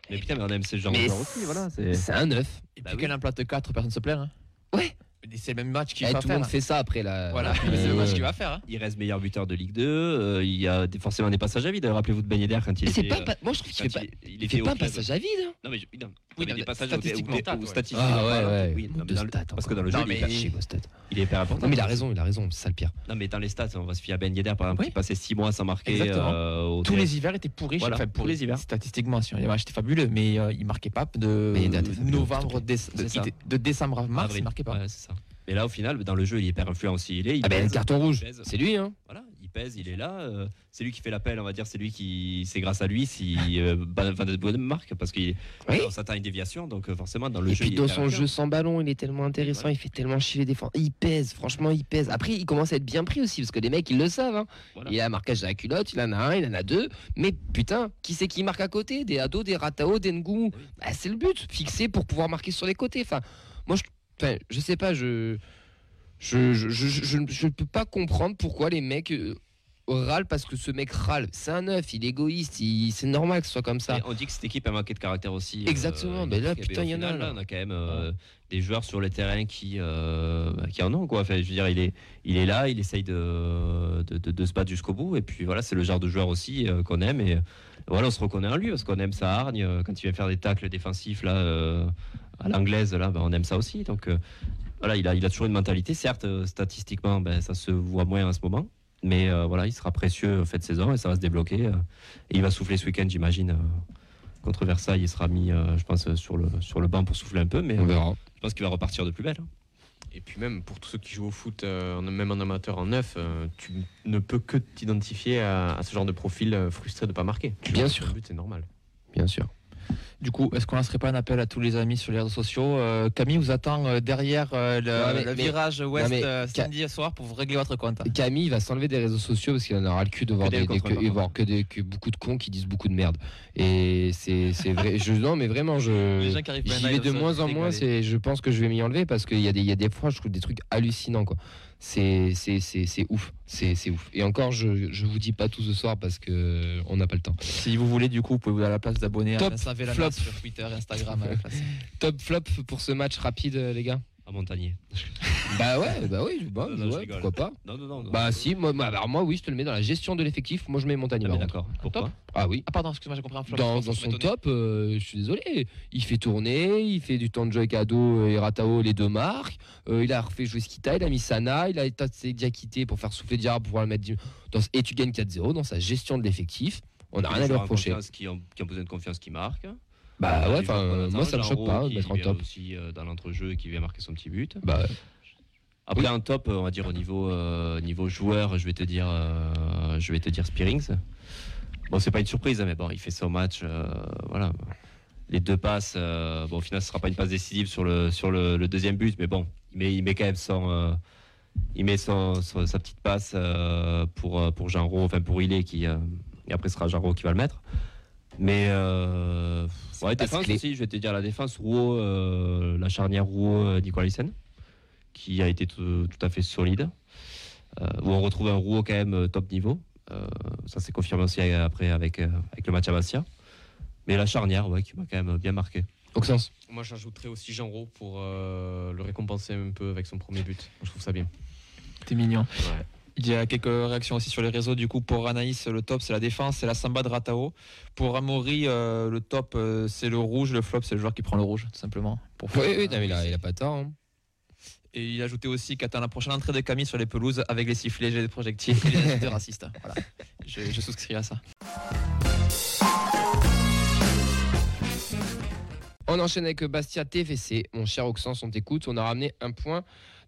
Mais putain, mais on aime ce genre joueur aussi, voilà. c'est- un neuf. Et Bah puis oui. qu'elle en plate 4, personne se plaint. Hein. Ouais. Mais C'est le même match qu'il Eh, va tout le faire. monde fait ça après la. Voilà, mais c'est le match Euh, qu'il va faire. hein. Il reste meilleur buteur de Ligue 2. euh, il y a forcément des passages à vide. Rappelez-vous de Ben Yedder quand il Mais c'est était. pas, euh, pas- Moi, je trouve qu'il fait pas. il, il Il fait pas un passage à vide. hein. Non, mais je- non, Oui, mais non, des passages statistiquement, ou, ou statistiquement. Ah ouais, ouais. Oui, non, mais dans stats, parce que dans le Non, jeu, il, mais- est Pas hyper- chier, vos stats. il est hyper important. Non, mais il a raison, il a raison. C'est ça le pire. Non, mais dans les stats, on va se fier à Ben Yedder, par exemple, Oui. qui passait 6 mois sans marquer. Exactement. euh, Tous les hivers étaient pourris. Enfin, pourris les hivers. Statistiquement, si on les matchs étaient fabuleux, mais euh, il marquait pas de Mais il fabuleux, novembre, de, décembre à mars, il marquait pas. Ouais, c'est ça. Mais là, au final, dans le jeu, il est hyper influent aussi. Il est, il Ah ben, pèse, carton rouge. C'est lui, hein. Voilà, il pèse, il est là. euh, c'est lui qui fait l'appel, on va dire. C'est lui qui, c'est grâce à lui si euh, Van de Boden marque parce qu'il Oui. s'attend à une déviation. Donc euh, forcément, dans le Et jeu, puis il est dans son jeu sans ballon, il est tellement intéressant, il fait tellement chier les défenses. Il pèse, franchement, il pèse. Après, il commence à être bien pris aussi, parce que les mecs, ils le savent. hein. Voilà. Il a un marquage à la culotte, il en a un, il en a deux. Mais putain, qui c'est qui marque à côté? Des ados, des ratao, des ngou. Bah, c'est le but, fixé pour pouvoir marquer sur les côtés. Enfin, moi, je, enfin, je sais pas, je je, je, je, je- peux pas comprendre pourquoi les mecs euh, râlent parce que ce mec râle. C'est un neuf, il est égoïste, il- c'est normal que ce soit comme ça. Et on dit que cette équipe a manqué de caractère aussi. Exactement, euh, mais là, putain, il y en a, là. On a quand même euh, des joueurs sur le terrain qui, euh, bah, qui en ont. Quoi. Enfin, je veux dire, il est, il est là, il essaye de, de, de- de se battre jusqu'au bout. Et puis voilà, c'est le genre de joueur aussi qu'on aime. Et voilà, on se reconnaît en lui parce qu'on aime sa hargne. Quand il vient faire des tacles défensifs là, à l'anglaise, là, bah, on aime ça aussi. Donc euh, voilà, il a, il a toujours une mentalité. Certes, euh, statistiquement, ben, ça se voit moins en ce moment. Mais euh, voilà, il sera précieux en fin de saison et ça va se débloquer. euh, et il va souffler ce week-end, j'imagine. euh, contre Versailles, il sera mis, euh, je pense, sur le, sur le banc pour souffler un peu. Mais On euh, verra. je pense qu'il va repartir de plus belle. hein. Et puis même pour tous ceux qui jouent au foot, euh, même en amateur, en neuf, tu ne peux que t'identifier à, à ce genre de profil frustré de pas marquer. Tu Bien sûr. c'est normal. Bien sûr. Du coup, est-ce qu'on lancerait pas un appel à tous les amis sur les réseaux sociaux Euh, Camille vous attend derrière euh, le, Non, mais- le mais- virage ouest mais- samedi soir pour vous régler votre compte. Camille va s'enlever des réseaux sociaux parce qu'il en aura le cul de voir, des des, des- que, contre. voir que, des, que beaucoup de cons qui disent beaucoup de merde. Et c'est c'est vrai. Je, non, mais vraiment, je. gens qui arrivent pas à J'y vais de moins en moins. je pense que je vais m'y enlever parce qu'il y, a des- il y a des fois, je trouve des trucs hallucinants. Quoi. C'est, ouf. C'est, ouf. Et encore, je, je vous dis pas tout ce soir parce que on n'a pas le temps. Si vous voulez, du coup, vous pouvez vous à la place d'abonner à Top flop. sur Twitter, Instagram. à la place. Top flop pour ce match rapide, les gars. À Montagnier. Bah ouais, bah oui, bah, Non, non, je ouais, rigole. pourquoi pas. Non, non, non. non. Bah si, moi, moi, alors moi oui, je te le mets dans la gestion de l'effectif. Moi, je mets Montagnier. Ah, d'accord. Pourquoi Ah oui. Ah, pardon, excuse-moi, j'ai compris un flop. dans, son top, euh, je suis désolé, il fait tourner, il fait du temps de jeu avec Ado et Ratao, les deux marques. Euh, il a refait jouer Skita, il a mis Sana, il a été Diakité pour faire souffler Diarra pour pouvoir le mettre. du- Dans, et tu gagnes 4-0 dans sa gestion de l'effectif. On n'a rien à lui en reprocher. Qui ont, qui ont besoin de confiance qui marquent. Bah Euh, ouais, enfin, euh, moi ça me choque pas de mettre en top. aussi euh, dans l'entrejeu et qui vient marquer son petit but. Bah, Après un top, euh, on va dire au niveau euh, niveau joueur, je vais te dire, euh, je vais te dire Spearings. Bon, c'est pas une surprise, hein, mais bon, il fait son match, euh, voilà. Les deux passes, bon, au final, ce sera pas une passe décisive sur le sur le, le deuxième but, mais bon, il met il met quand même son il met son, son- sa petite passe pour pour Rau, enfin pour Ilé qui et après ce sera Rau qui va le mettre. Mais euh, ouais, défense clé. aussi, je vais te dire la défense, Rouault, euh, la charnière Rouault-Nicolas qui a été tout, tout à fait solide. Euh, où on retrouve un Rouault quand même euh, top niveau. Euh, ça s'est confirmé aussi euh, après avec, euh, avec le match à Bastia. Mais la charnière, ouais, qui m'a quand même bien marqué. Auxence. Moi, j'ajouterais aussi Jean Rau pour euh, le récompenser un peu avec son premier but. Je trouve ça bien. T'es mignon. Ouais. Il y a quelques réactions aussi sur les réseaux. Du coup, pour Anaïs, le top, c'est la défense, c'est la samba de Ratao. Pour Amaury, euh, le top, euh, c'est le rouge. Le flop, c'est le joueur qui prend le rouge, tout simplement. Pour Oui, oui, non, mais il, a, il a pas tort. hein. Et il ajoutait aussi qu'attend la prochaine entrée de Camille sur les pelouses avec les sifflets, les projectiles et les insultes racistes. Voilà. Je, je souscris à ça. On enchaîne avec Bastia TFC. Mon cher Oxens, on t'écoute. On a ramené un point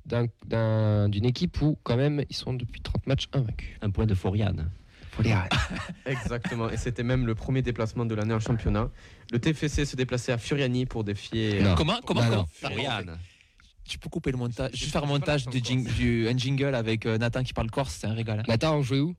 d'un- d'un- d'une équipe où, quand même, ils sont depuis 30 matchs invaincus. Un point de Foriane. Exactement, et c'était même le premier déplacement de l'année en championnat. Le TFC se déplaçait à Furiani pour défier. Non. Comment Comment, Bah comment non. Foriane. Tu peux couper le montage. Juste faire un montage du, jing- corse. du, un jingle avec euh, Nathan qui parle corse, c'est un régal. hein. Attends, on jouait où?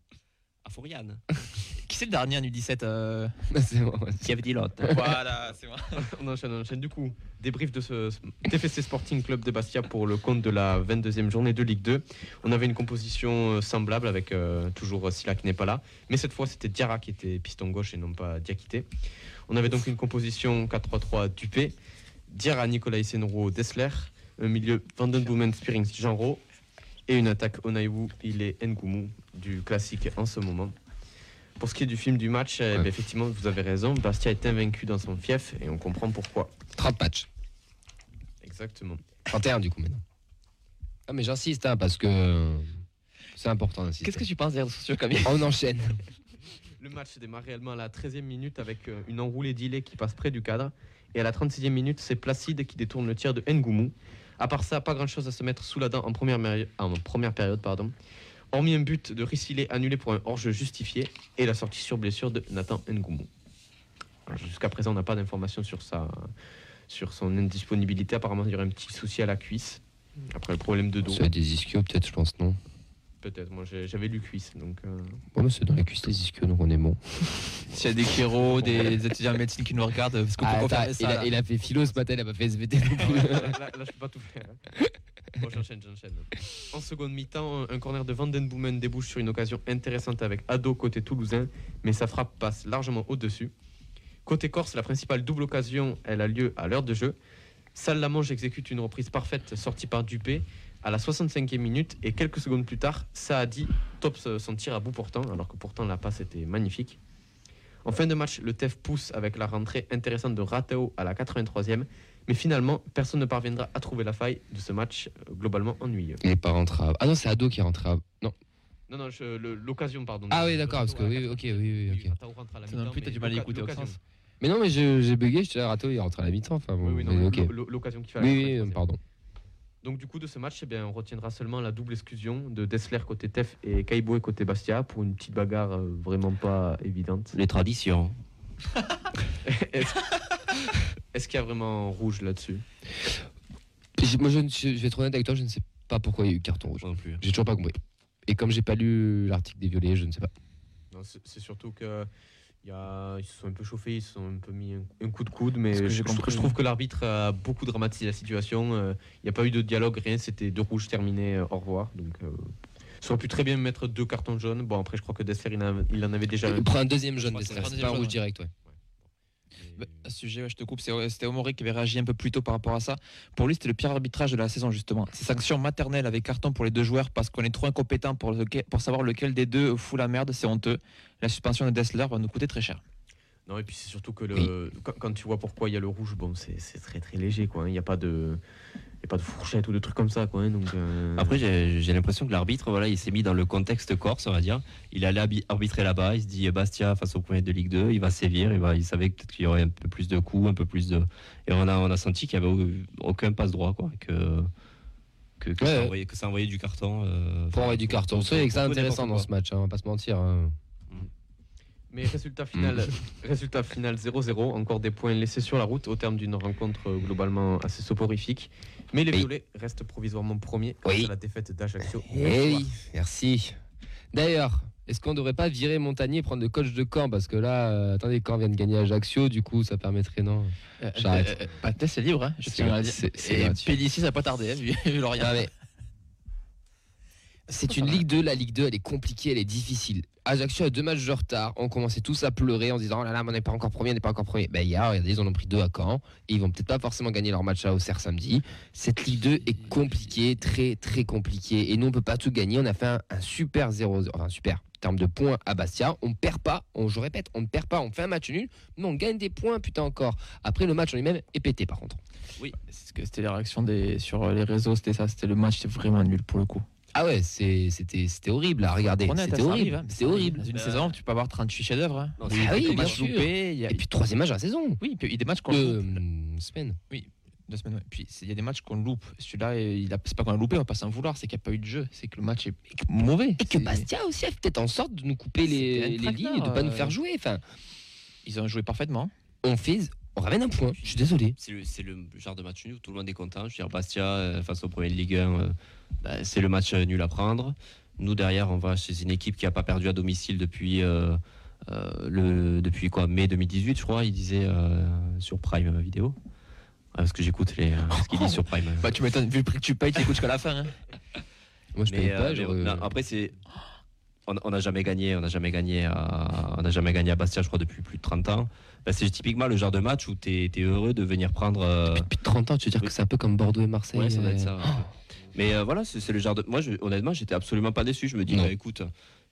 À Foriane. Qui c'est le dernier en U17 euh C'est bon, ouais. Qui avait dit l'autre Voilà, c'est moi. On enchaîne, on enchaîne. Du coup, débrief de ce TFC Sporting Club de Bastia pour le compte de la 22e journée de Ligue 2. On avait une composition euh, semblable avec euh, toujours Silla qui n'est pas là, mais cette fois c'était Diarra qui était piston gauche et non pas Diakité. On avait donc une composition 4-3-3 Dupé, Diarra, Nicolas Senro, Dessler, un milieu Vandenboomen, Spearings, Genro et une attaque Onaiwu, il est Ngoumou du classique en ce moment. Pour ce qui est du film du match, eh Ouais. ben, effectivement, vous avez raison, Bastia est invaincu dans son fief et on comprend pourquoi. 30 matchs. Exactement. 31 du coup maintenant. Ah mais j'insiste hein, parce que c'est important d'insister. Qu'est-ce que tu penses des réseaux sociaux, Camille On enchaîne. Le match démarre réellement à la 13e minute avec euh, une enroulée d'Ilé qui passe près du cadre. Et à la 36e minute, c'est Placide qui détourne le tir de Ngoumou. À part ça, pas grand chose à se mettre sous la dent en première, en première période. Pardon. Hormis un but de Rissilé annulé pour un hors-jeu justifié et la sortie sur blessure de Nathan Ngoumou. Jusqu'à présent, on n'a pas d'informations sur, sa, sur son indisponibilité. Apparemment, il y aurait un petit souci à la cuisse. Après le problème de dos. C'est des ischios peut-être je pense non? Peut-être, moi j'avais lu cuisse. Donc, euh, Bon mais c'est dans la cuisse les ischios donc on est bon. S'il y a des kéros, des étudiants en médecine qui nous regardent, parce qu'on peut Ah, attends, ça. il, a, là? il a fait philo ce matin, il a pas fait SVT non Ah plus. là, là, là, je peux pas tout faire. En seconde mi-temps, un corner de Vandenboomen débouche sur une occasion intéressante avec Ado côté toulousain, mais sa frappe passe largement au-dessus. Côté corse, la principale double occasion, elle a lieu à l'heure de jeu. Salle exécute une reprise parfaite sortie par Dupé à la 65e minute et quelques secondes plus tard, Saadi top son tir à bout portant, alors que pourtant la passe était magnifique. En fin de match, le TEF pousse avec la rentrée intéressante de Rateo à la 83e, mais finalement, personne ne parviendra à trouver la faille de ce match euh, globalement ennuyeux. Il est pas rentré à... Ah non c'est Ado qui est rentré à... Non. Non, non, je- le- l'occasion, pardon. Ah oui d'accord parce que oui ok oui oui, 83e. ok. Rentre non plus, t'as mais du mal à écouter. Mais non mais je- j'ai bugué, je te Rato il est rentré à la mi-temps. Enfin bon, Oui, l'occasion qu'il fait Oui oui 83e. pardon. Donc du coup de ce match, eh bien, on retiendra seulement la double exclusion de Dessler côté Tef et Kaiboé côté Bastia pour une petite bagarre euh, vraiment pas évidente. Les traditions. Est-ce qu'il y a vraiment rouge là-dessus? Moi je, ne- je vais être honnête avec toi, je ne sais pas pourquoi il y a eu carton rouge. Moi non plus. J'ai toujours pas compris. Et comme j'ai pas lu l'article des violets, je ne sais pas. C'est surtout que il y a, ils se sont un peu chauffés, ils se sont un peu mis un, un coup de coude, mais je, trouve que l'arbitre a beaucoup dramatisé la situation. euh, Il n'y a pas eu de dialogue, rien, c'était deux rouges terminés, euh, au revoir. Donc, euh, ça aurait pu très bien mettre deux cartons jaunes. Bon, après, je crois que Dessler, il, en a- il en avait déjà un. Il prend un deuxième jaune, Dessler, c'est pas un deuxième rouge jaune, direct, ouais. Bah, à ce sujet, ouais, je te coupe, c'était Omoré qui avait réagi un peu plus tôt par rapport à ça. Pour lui, c'était le pire arbitrage de la saison, justement. Ces sanctions maternelles avec carton pour les deux joueurs parce qu'on est trop incompétent pour, lequel- pour savoir lequel des deux fout la merde, c'est honteux. La suspension de Dessler va nous coûter très cher. Non, et puis c'est surtout que le, quand, quand tu vois pourquoi il y a le rouge, bon, c'est c'est très très léger, quoi. hein. Il n'y a pas de. Il y a pas de fourchette ou de trucs comme ça, quoi. hein, Donc, euh, Après, j'ai l'impression que l'arbitre, voilà, il s'est mis dans le contexte corse, on va dire. Il allait arbitrer là-bas. Il se dit Bastia face au premier de Ligue 2, il va sévir. Il, va, il savait peut-être qu'il y aurait un peu plus de coups, un peu plus de. Et on a, on a senti qu'il n'y avait au- aucun passe droit, quoi. Que, que, que Ouais, ça, envoyait, que ça envoyait du carton. euh, Pour envoyer du carton. C'est intéressant dans ce match, hein, on va pas se mentir. hein. Mais résultat final, résultat final 0-0, encore des points laissés sur la route au terme d'une rencontre euh, globalement assez soporifique. Mais les Oui. Violets restent provisoirement premiers Oui. grâce à la défaite d'Ajaccio. Eh oui, merci. D'ailleurs, est-ce qu'on ne devrait pas virer Montagnier et prendre le coach de Caen? Parce que là, euh, attendez, Caen vient de gagner Ajaccio, du coup, ça permettrait, non? J'arrête. Pathé, c'est libre, hein, je C'est tiens à dire. Et ça va pas tarder, hein, vu, vu Lorient. Non, mais C'est une Ligue 2, la Ligue 2, elle est compliquée, elle est difficile. Ajaccio a deux matchs de retard, on commençait tous à pleurer en disant Oh là là, on n'est pas encore premier, on n'est pas encore premier. Ben hier, regardez, ils en ont pris deux à Caen, et ils vont peut-être pas forcément gagner leur match à Auxerre samedi. Cette Ligue 2 est compliquée, très très compliquée, et nous on peut pas tout gagner. On a fait un, super 0 enfin super, termes de points à Bastia. On perd pas, on, je répète, on ne perd pas, on fait un match nul, mais on gagne des points, putain encore. Après, le match en lui-même est pété par contre. Oui, c'est ce que c'était les réactions des, sur les réseaux, c'était ça, c'était le match, c'était vraiment nul pour le coup. Ah ouais, c'est- c'était c'était horrible à regarder. Honnête, C'était horrible. arrive, hein. C'était horrible. Dans une Euh, saison, tu peux avoir 38 chefs-d'œuvre. Hein. Oui, c'est- ah oui, bien matchs sûr. loupés, il y a- Et puis troisième match de la saison. oui, il y a des matchs qu'on loupe. hum, semaine. Deux semaines, ouais. Puis c'est- il y a des matchs qu'on loupe. Celui-là, il a- c'est pas qu'on a loupé, on va pas s'en vouloir, c'est qu'il n'y a pas eu de jeu, c'est que le match est mauvais. Et que C'est- Bastia aussi a fait peut-être en sorte de nous couper C'était les, lignes et de pas nous euh. faire jouer. Enfin, Ils ont joué parfaitement. on fait, on ramène un point. Je suis désolé. C'est le, c'est le genre de match nul où tout le monde est content. Je veux dire, Bastia euh, face au premier Ligue 1, euh, bah, c'est le match euh, nul à prendre. Nous, derrière, on va chez une équipe qui n'a pas perdu à domicile depuis, euh, euh, le, depuis quoi, mai 2018, je crois, il disait euh, sur Prime Vidéo. Ah, parce que j'écoute les, euh, ce qu'il dit sur Prime. Bah, tu m'étonnes, vu le prix que tu payes, tu écoutes jusqu'à la fin. hein. Moi, je paye euh, pas. j'aurais- non, après, c'est. On n'a jamais gagné, on n'a jamais gagné à, on n'a jamais gagné à Bastia, je crois, depuis plus de 30 ans. Bah, c'est typiquement le genre de match où tu es, heureux de venir prendre. euh, Depuis 30 ans, tu veux dire oui. que c'est un peu comme Bordeaux et Marseille. Ouais, ça doit être ça. Mais euh, voilà, c'est le genre de. Moi, je- honnêtement, j'étais absolument pas déçu. Je me dis, bah, écoute,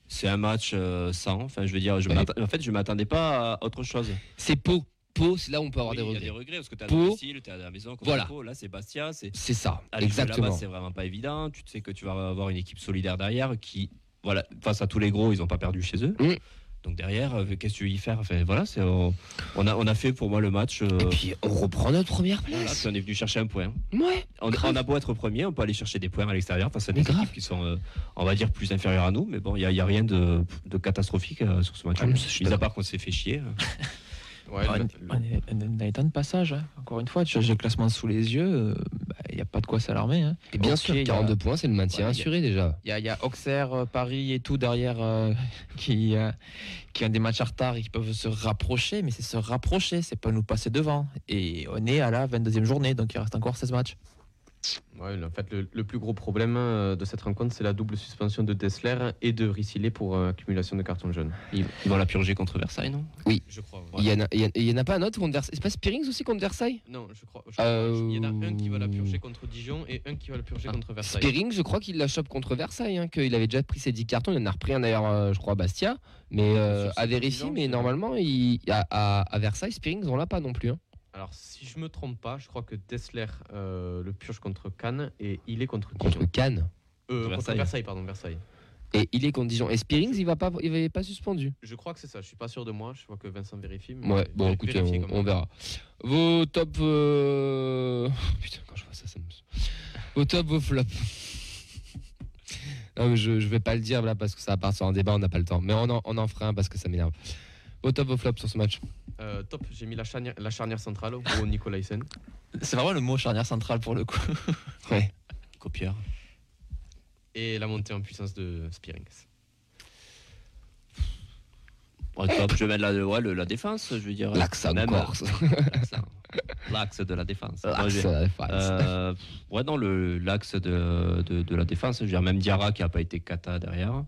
c'est un match euh, sans. Enfin, je veux dire, je Ouais. m'atta- en fait, je m'attendais pas à autre chose. C'est Pau. Pau, c'est là où on peut avoir Oui, des il y a regrets. des regrets parce que tu à Pau. tu à la maison. Voilà. Pau. Là, c'est Bastia. C'est ça, aller exactement. c'est vraiment pas évident. Tu sais que tu vas avoir une équipe solidaire derrière qui, voilà, face à tous les gros, ils ont pas perdu chez eux. Mm. Donc derrière, euh, qu'est-ce que tu veux y faire? Enfin, Voilà, c'est on, on a on a fait pour moi le match. euh, Et puis, on reprend notre première voilà, place. puis on est venu chercher un point. Ouais. On, on a beau être premier, on peut aller chercher des points à l'extérieur face à Mais des grave. équipes qui sont, euh, on va dire, plus inférieures à nous. Mais bon, il n'y a, il y a rien de, de catastrophique euh, sur ce match. Ah, Mis à part qu'on s'est fait chier. euh. Ouais, on, le- on est- on est dans de passage. hein. Encore une fois, tu as le classement sous les yeux, il n'y a pas de quoi s'alarmer. hein. Et bien sûr, il y a- 42 points, c'est le maintien Ouais, a- assuré déjà. Il y y a Auxerre, euh, Paris et tout derrière euh, qui, euh, qui ont des matchs en retard et qui peuvent se rapprocher, mais c'est se rapprocher, c'est pas nous passer devant. Et on est à la 22e journée, donc il reste encore 16 matchs. Ouais, en fait, le, le plus gros problème euh, de cette rencontre, c'est la double suspension de Dessler et de Rissilé pour euh, accumulation de cartons jaunes. Ils, ils vont la purger contre Versailles, non? Je crois. Il y en a, il y en- il y en a pas un autre contre Versailles? C'est pas Spearings aussi contre Versailles? Non, je crois. je crois. Euh, Il y en a un qui va la purger contre Dijon et un qui va la purger Ah. contre Versailles. Spearings, je crois qu'il la chope contre Versailles, hein, qu'il avait déjà pris ses 10 cartons, il en a repris un d'ailleurs, euh, je crois, à Bastia, mais euh, à vérifier, mais normalement, il, à, à- à Versailles, Spearings, on l'a pas non plus. hein. Alors, si je me trompe pas, je crois que Dessler euh, le purge contre Cannes et il est contre Contre. Cannes. Euh, contre Versailles. Versailles. pardon, Versailles. Et il est contre Dijon. Et Spearings, il va pas, il va pas suspendu. Je crois que c'est ça. Je suis pas sûr de moi. Je vois que Vincent vérifie. mais Ouais, bon, écoutez, on, verra. Vos top. euh, Putain, quand je vois ça, ça me. Vos top, vos flops. Non, mais je, je vais pas le dire là parce que ça va partir en débat, on n'a pas le temps. Mais on en, on en fera un parce que ça m'énerve. Top, vos flops sur ce match. Euh, top, j'ai mis la charnière, la charnière centrale au Nicolaisen. C'est vraiment le mot charnière centrale pour le coup. Ouais. Copieur. et la montée en puissance de Spearings. Ouais, top, je vais mettre la, ouais, le- la défense, je veux dire. L'accent Même, corse. L'axe de la défense. L'axe de la défense. Euh, ouais, non, le- l'axe de, de, de la défense, je veux dire, même Diarra qui n'a pas été cata derrière.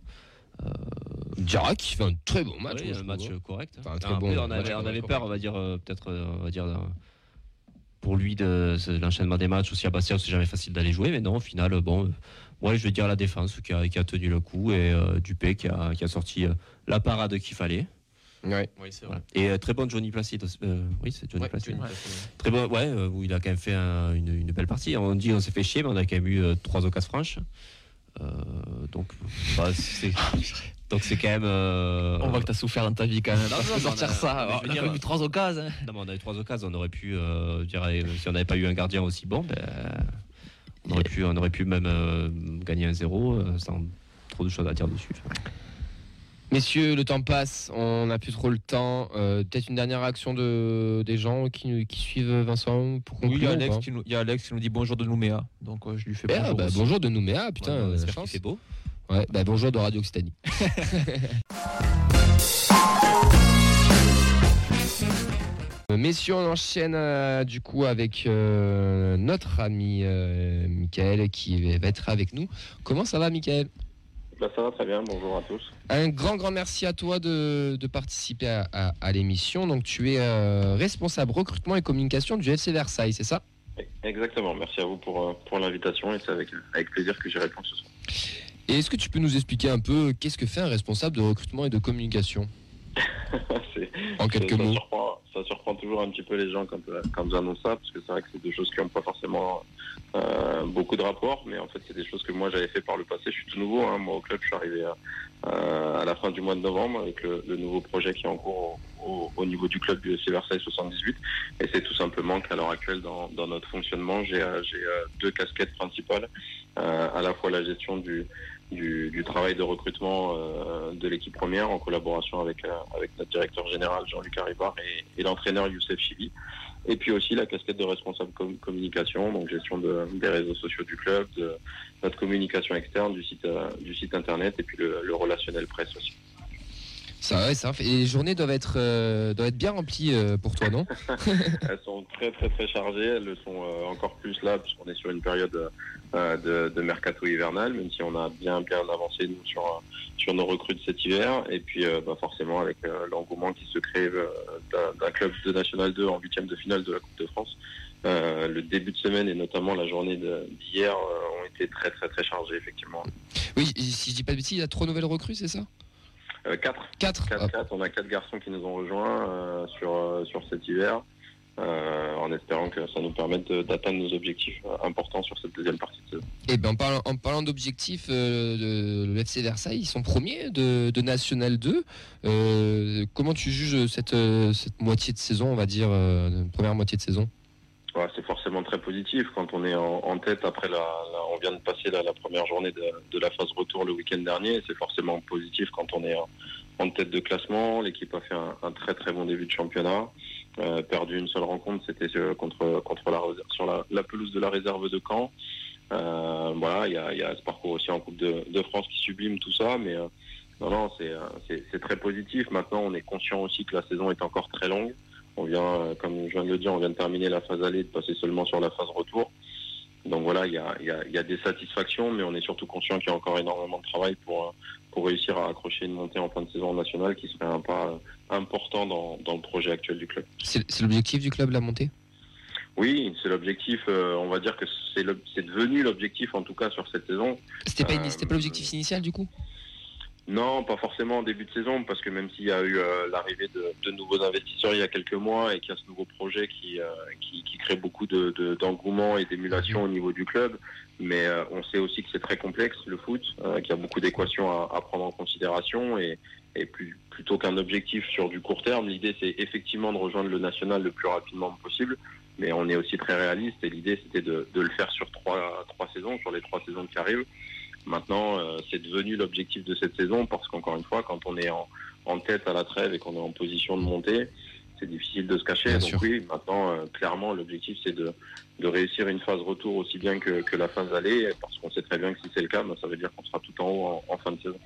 Diarra qui fait un très bon match. Moi, je un match hein. correct. Enfin, un Non, très après, bon on match avait, on avait peur, on va dire, euh, peut-être, euh, on va dire, euh, pour lui, de, de l'enchaînement des matchs aussi à Bastia, c'est jamais facile d'aller jouer, mais non, au final, euh, bon, euh, ouais, je vais dire la défense qui a, qui a tenu le coup et euh, Dupé qui a, qui a sorti euh, la parade qu'il fallait. Ouais. Oui, c'est vrai. Voilà. Et euh, très bon Johnny Placide. aussi. Euh, oui, c'est Johnny Ouais, Placide. Johnny. Très bon, ouais, euh, où il a quand même fait un- une, une belle partie. On dit on s'est fait chier, mais on a quand même eu euh, trois occasions franches. Euh, donc, bah, c'est donc c'est quand même. euh, On voit que tu as souffert dans ta vie quand même. Non, parce non, que mais sortir a- ça, mais alors, je veux on a dire- eu trois occasions. hein. Non, mais on a eu trois occasions. On aurait pu, euh, dirais, si on n'avait pas eu un gardien aussi bon, ben, on, aurait pu, on aurait pu même euh, gagner un zéro sans trop de choses à dire dessus. Messieurs, le temps passe, on n'a plus trop le temps. Euh, Peut-être une dernière réaction de, des gens qui, qui suivent Vincent pour Oui, il y, conclure. a ou Alex pas qui nous, il y a Alex qui nous dit bonjour de Nouméa. Donc euh, je lui fais Eh, bonjour. bah, bonjour de Nouméa, putain, Ouais, la chance. fait beau. Ouais, bah, bonjour de Radio Occitanie. Euh, Messieurs, on enchaîne euh, du coup avec euh, notre ami euh, Michael qui va être avec nous. Comment ça va, Michael? Bah, ça va très bien, bonjour à tous. Un grand, grand merci à toi de, de participer à, à- à l'émission. Donc, tu es euh, responsable recrutement et communication du FC Versailles, c'est ça? Exactement, merci à vous pour, euh, pour l'invitation et c'est avec, avec plaisir que j'y réponds ce soir. Et est-ce que tu peux nous expliquer un peu qu'est-ce que fait un responsable de recrutement et de communication? En quelques ça, mots. Surprend, ça surprend toujours un petit peu les gens quand, euh, quand j'annonce ça, parce que c'est vrai que c'est des choses qui n'ont pas forcément euh, beaucoup de rapports, mais en fait c'est des choses que moi j'avais fait par le passé. Je suis tout nouveau, hein. moi au club je suis arrivé à, euh, à la fin du mois de novembre avec le, le nouveau projet qui est en cours au, au- au niveau du club du FC Versailles 78, et c'est tout simplement qu'à l'heure actuelle dans, dans notre fonctionnement j'ai euh, deux casquettes principales, Euh, à la fois la gestion du du, du travail de recrutement euh, de l'équipe première en collaboration avec, avec notre directeur général Jean-Luc Arribar et, et l'entraîneur Youssef Chibi. Et puis aussi la casquette de responsable com- communication, donc gestion de- des réseaux sociaux du club, de notre communication externe, du site, euh, du site internet et puis le, le relationnel presse aussi. Ça, ouais, ça. Et les journées doivent être, euh, doivent être bien remplies euh, pour toi, non Elles sont très très très chargées, elles le sont euh, encore plus là puisqu'on est sur une période de, de mercato hivernal, même si on a bien bien avancé nous sur sur nos recrues de cet hiver et puis bah, forcément avec l'engouement qui se crée d'un- club de National 2 en huitième de finale de la Coupe de France. euh, le début de semaine et notamment la journée d'hier euh, ont été très très très chargés effectivement. Oui, si je dis pas de bêtises, il y a trois nouvelles recrues, c'est ça? Euh, quatre. Quatre. Quatre, Ah. quatre. On a quatre garçons qui nous ont rejoints euh, sur, euh, sur cet hiver, euh, en espérant que ça nous permette d'atteindre nos objectifs importants sur cette deuxième partie de saison. Et ben en parlant, en parlant d'objectifs, le FC Versailles, ils sont premiers de, de National 2. Euh, comment tu juges cette, cette moitié de saison, on va dire, première moitié de saison? C'est forcément très positif quand on est en, tête après on vient de passer la, première journée de, la phase retour le week-end dernier. C'est forcément positif quand on est en, tête de classement. L'équipe a fait un, très très bon début de championnat. Euh, perdu une seule rencontre, c'était sur- contre contre la sur la, pelouse de la réserve de Caen. Euh, voilà, il y a, y ce parcours aussi en Coupe de, France qui sublime tout ça, mais euh, non non, euh, c'est très positif. Maintenant, on est conscient aussi que la saison est encore très longue. On vient, euh, comme je viens de le dire, on vient de terminer la phase aller, de passer seulement sur la phase retour. Donc voilà, il y a, il y a- il y a des satisfactions, mais on est surtout conscient qu'il y a encore énormément de travail pour, euh, pour réussir à accrocher une montée en fin de saison nationale qui serait un pas important dans, dans le projet actuel du club. C'est l'objectif du club, la montée? Oui, c'est l'objectif, euh, on va dire que c'est devenu l'objectif en tout cas sur cette saison. C'était pas, une- Euh, c'était pas l'objectif initial du coup? Non, pas forcément en début de saison, parce que même s'il y a eu euh, l'arrivée de, de nouveaux investisseurs il y a quelques mois et qu'il y a ce nouveau projet qui, euh, qui, crée beaucoup de- de- d'engouement et d'émulation au niveau du club, mais euh, on sait aussi que c'est très complexe le foot, qu'il y a beaucoup d'équations à, prendre en considération et, et plus, plutôt qu'un objectif sur du court terme, l'idée c'est effectivement de rejoindre le national le plus rapidement possible, mais on est aussi très réaliste et l'idée c'était de, de le faire sur trois, trois saisons, sur les trois saisons qui arrivent. Maintenant, euh, c'est devenu l'objectif de cette saison parce qu'encore une fois, quand on est en, en tête à la trêve et qu'on est en position de monter, c'est difficile de se cacher. Bien Donc sûr. oui, maintenant, euh, clairement, l'objectif c'est de, de réussir une phase retour aussi bien que, que la phase aller, parce qu'on sait très bien que si c'est le cas, ben, ça veut dire qu'on sera tout en haut en, en fin de saison.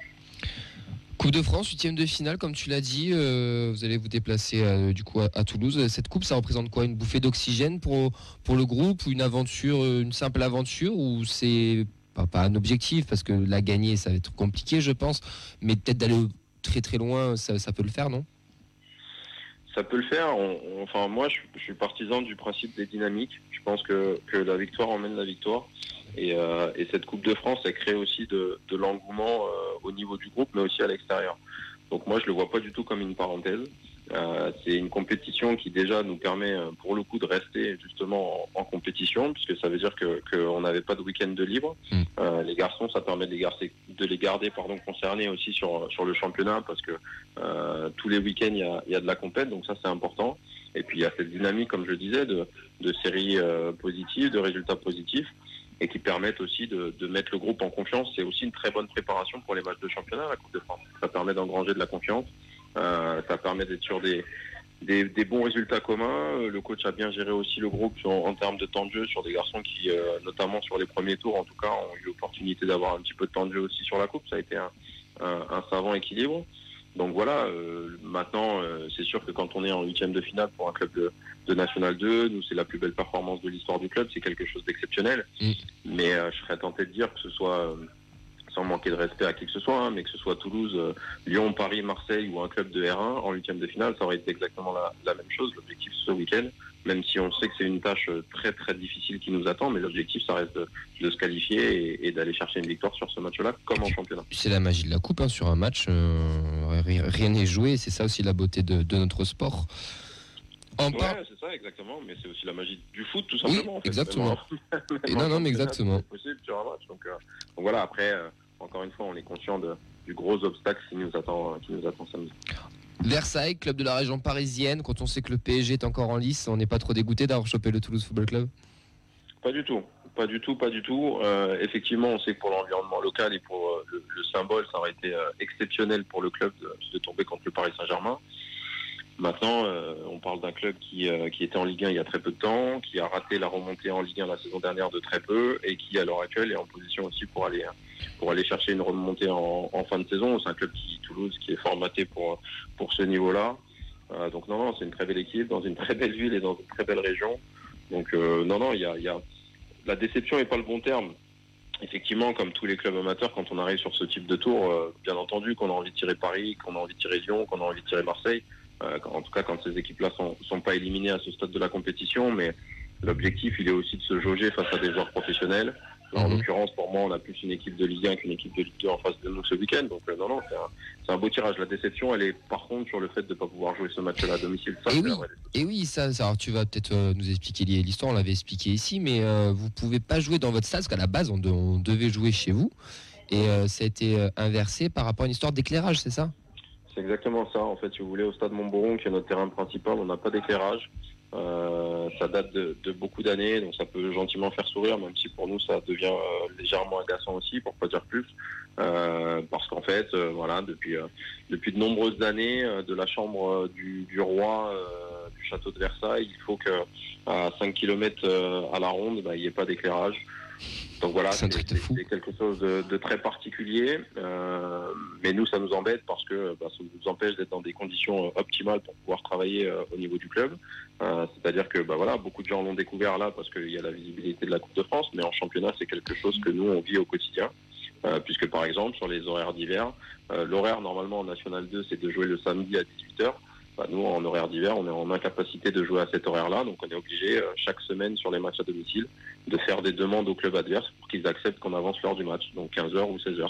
Coupe de France, huitième de finale, comme tu l'as dit, euh, vous allez vous déplacer euh, du coup à, à Toulouse. Cette coupe, ça représente quoi? Une bouffée d'oxygène pour, pour le groupe ou une aventure, une simple aventure ou c'est pas, un objectif parce que la gagner, ça va être compliqué, je pense, mais peut-être d'aller très très loin, ça, peut le faire, non? Ça peut le faire. Enfin, moi, je, suis partisan du principe des dynamiques. Je pense que, la victoire emmène la victoire. Et, euh, et cette Coupe de France, elle crée aussi de, de l'engouement euh, au niveau du groupe, mais aussi à l'extérieur. Donc moi, je le vois pas du tout comme une parenthèse. Euh, c'est une compétition qui déjà nous permet, euh, pour le coup, de rester justement en, en compétition, puisque ça veut dire que qu'on n'avait pas de week-end de libre. Mm. Euh, les garçons, ça permet de les garder, de les garder pardon, concernés aussi sur sur le championnat, parce que euh, tous les week-ends il y a, y a de la compète, donc ça c'est important. Et puis il y a cette dynamique, comme je disais, de, de séries euh, positives, de résultats positifs, et qui permettent aussi de, de mettre le groupe en confiance. C'est aussi une très bonne préparation pour les matchs de championnat, la Coupe de France. Ça permet d'engranger de la confiance, ça permet d'être sur des, des, des bons résultats communs. Euh, Le coach a bien géré aussi le groupe en, en termes de temps de jeu sur des garçons qui, euh, notamment sur les premiers tours, en tout cas, ont eu l'opportunité d'avoir un petit peu de temps de jeu aussi sur la Coupe. Ça a été un, un, un savant équilibre. Donc voilà, euh, maintenant, euh, c'est sûr que quand on est en huitième de finale pour un club de, de National 2, nous, c'est la plus belle performance de l'histoire du club, c'est quelque chose d'exceptionnel. Mm. Mais euh, je serais tenté de dire que ce soit, euh, sans manquer de respect à qui que ce soit, hein, mais que ce soit Toulouse, euh, Lyon, Paris, Marseille ou un club de R1 en huitième de finale, ça aurait été exactement la, la même chose. L'objectif ce week-end, même si on sait que c'est une tâche très très difficile qui nous attend, mais l'objectif ça reste de, de se qualifier et, et d'aller chercher une victoire sur ce match-là, comme en championnat. C'est la magie de la coupe hein, sur un match. euh, ri- rien n'est joué. C'est ça aussi la beauté de, de notre sport. En Ouais, par- c'est ça, exactement, mais c'est aussi la magie du foot, tout Oui, simplement. en fait. exactement. Même en- Et même non, non, mais exactement. C'est possible sur un match. Donc, euh, donc voilà, après, euh, encore une fois, on est conscient de, du gros obstacle qui nous attend, qui nous attend samedi. Versailles, club de la région parisienne. Quand on sait que le PSG est encore en lice, on n'est pas trop dégoûté d'avoir chopé le Toulouse Football Club? Pas du tout. Pas du tout, pas du tout. Euh, effectivement, on sait que pour l'environnement local et pour euh, le, le symbole, ça aurait été euh, exceptionnel pour le club de, de tomber contre le Paris Saint-Germain. Maintenant, euh, on parle d'un club qui, euh, qui était en Ligue 1 il y a très peu de temps, qui a raté la remontée en Ligue 1 la saison dernière de très peu et qui, à l'heure actuelle, est en position aussi pour aller, pour aller chercher une remontée en, fin de saison. C'est un club qui, Toulouse, qui est formaté pour, pour ce niveau-là. Euh, donc non, non, c'est une très belle équipe dans une très belle ville et dans une très belle région. Donc euh, non, non, il y a, y a- la déception n'est pas le bon terme. Effectivement, comme tous les clubs amateurs, quand on arrive sur ce type de tour, euh, bien entendu qu'on a envie de tirer Paris, qu'on a envie de tirer Lyon, qu'on a envie de tirer Marseille. Euh, en tout cas, quand ces équipes-là sont, sont pas éliminées à ce stade de la compétition, mais l'objectif, il est aussi de se jauger face à des joueurs professionnels. Là, en Mhm. l'occurrence, pour moi, on a plus une équipe de Ligue 1 qu'une équipe de Ligue 2 en face de nous ce week-end. Donc euh, non, non, c'est un, beau tirage. La déception, elle est par contre sur le fait de ne pas pouvoir jouer ce match-là à domicile. Ça, Et c'est oui. Et oui, ça, ça alors tu vas peut-être euh, nous expliquer li- l'histoire, on l'avait expliqué ici, mais euh, vous pouvez pas jouer dans votre stade, parce qu'à la base, on, de- on devait jouer chez vous, et ça a été inversé par rapport à une histoire d'éclairage, c'est ça? C'est exactement ça. En fait, si vous voulez, au stade Montboron, qui est notre terrain principal, on n'a pas d'éclairage. Euh, ça date de, de beaucoup d'années, donc ça peut gentiment faire sourire, même si pour nous ça devient euh, légèrement agaçant aussi, pour pas dire plus. Euh, parce qu'en fait, euh, voilà, depuis euh, depuis de nombreuses années, euh, de la chambre du, du roi du château de Versailles, il faut que à 5 km à la ronde, bah, il n'y ait pas d'éclairage. Donc voilà, C'est quelque chose de, de très particulier. Euh, mais nous, ça nous embête parce que bah, ça nous empêche d'être dans des conditions euh, optimales pour pouvoir travailler euh, au niveau du club. Euh, C'est-à-dire que bah, voilà, beaucoup de gens l'ont découvert là parce qu'il y a la visibilité de la Coupe de France, mais en championnat, c'est quelque chose que nous, on vit au quotidien. Puisque par exemple, sur les horaires d'hiver, l'horaire normalement en National 2, c'est de jouer le samedi à 18h. Bah, nous, en horaire d'hiver, on est en incapacité de jouer à cet horaire-là, donc on est obligé chaque semaine sur les matchs à domicile de faire des demandes au club adverse pour qu'ils acceptent qu'on avance l'heure du match, donc 15h ou 16h.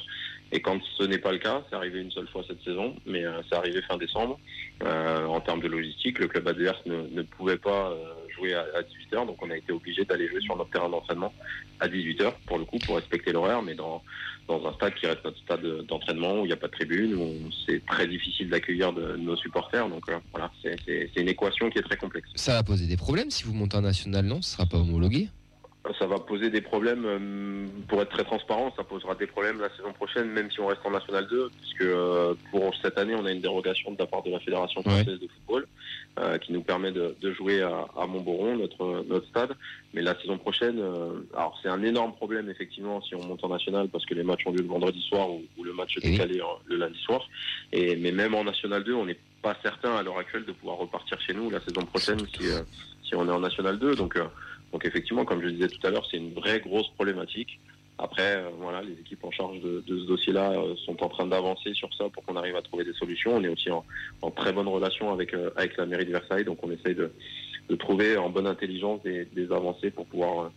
Et quand ce n'est pas le cas, c'est arrivé une seule fois cette saison, mais euh, c'est arrivé fin décembre. Euh, en termes de logistique, le club adverse ne, ne pouvait pas euh, jouer à, à 18h, donc on a été obligé d'aller jouer sur notre terrain d'entraînement à 18h, pour le coup, pour respecter l'horaire, mais dans, dans un stade qui reste notre stade d'entraînement, où il n'y a pas de tribune, où c'est très difficile d'accueillir de, nos supporters. Donc euh, voilà, c'est une équation qui est très complexe. Ça va poser des problèmes si vous montez en national, non? Ce sera pas homologué? Ça va poser des problèmes, euh, pour être très transparent, ça posera des problèmes la saison prochaine, même si on reste en National 2, puisque euh, pour cette année, on a une dérogation de la part de la Fédération française de football, euh, qui nous permet de, de jouer à, à Montboron, notre, notre stade. Mais la saison prochaine, euh, alors c'est un énorme problème, effectivement, si on monte en National, parce que les matchs ont lieu le vendredi soir ou, ou le match est Eh oui. décalé le lundi soir. Et, mais même en National 2, on n'est pas certain à l'heure actuelle de pouvoir repartir chez nous la saison prochaine si, euh, si on est en National 2. Donc, euh, donc effectivement, comme je disais tout à l'heure, c'est une vraie grosse problématique. Après, euh, voilà, les équipes en charge de, ce dossier-là euh, sont en train d'avancer sur ça pour qu'on arrive à trouver des solutions. On est aussi en, très bonne relation avec, euh, avec la mairie de Versailles, donc on essaye de, trouver en bonne intelligence des, avancées pour pouvoir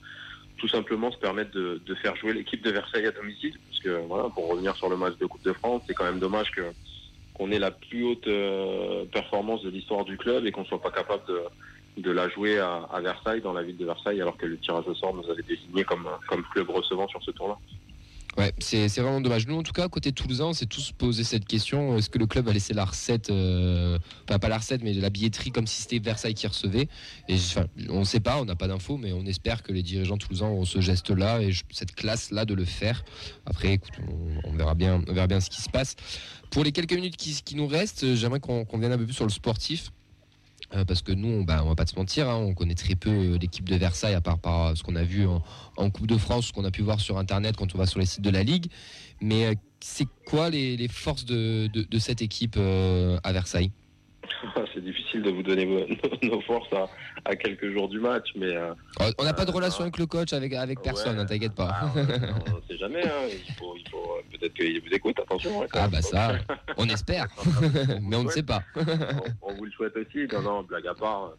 tout simplement se permettre de, de faire jouer l'équipe de Versailles à domicile. Parce que voilà, pour revenir sur le match de Coupe de France, c'est quand même dommage qu'on ait la plus haute performance de l'histoire du club et qu'on soit pas capable de, de la jouer à, Versailles, dans la ville de Versailles, alors que le tirage au sort nous avait désigné comme, comme club recevant sur ce tour-là. Ouais, c'est vraiment dommage. Nous, en tout cas, côté Toulousain, on s'est tous posé cette question. Est-ce que le club a laissé la recette, euh, enfin, pas la recette, mais la billetterie comme si c'était Versailles qui recevait? Et enfin, on ne sait pas, on n'a pas d'infos, mais on espère que les dirigeants toulousains auront ce geste-là et cette classe-là de le faire. Après, écoute, on, verra bien, on verra bien ce qui se passe. Pour les quelques minutes qui, nous restent, euh, j'aimerais qu'on vienne un peu plus sur le sportif. Euh, parce que nous, on, bah, on va pas se mentir, hein, on connaît très peu euh, l'équipe de Versailles, à part par ce qu'on a vu en, Coupe de France, ce qu'on a pu voir sur Internet quand on va sur les sites de la Ligue. Mais euh, c'est quoi les, forces de, cette équipe à Versailles? c'est difficile de vous donner nos forces à, à quelques jours du match, mais euh, On n'a pas de Euh, relation avec le coach, avec, avec personne, Ouais. hein, t'inquiète pas. ah, on ne sait jamais. hein. Il faut, il faut euh, peut-être qu'il vous écoute. Attention. Ah bah ça, on espère, mais on ne sait pas. on, on vous le souhaite aussi. Non, non, blague à part.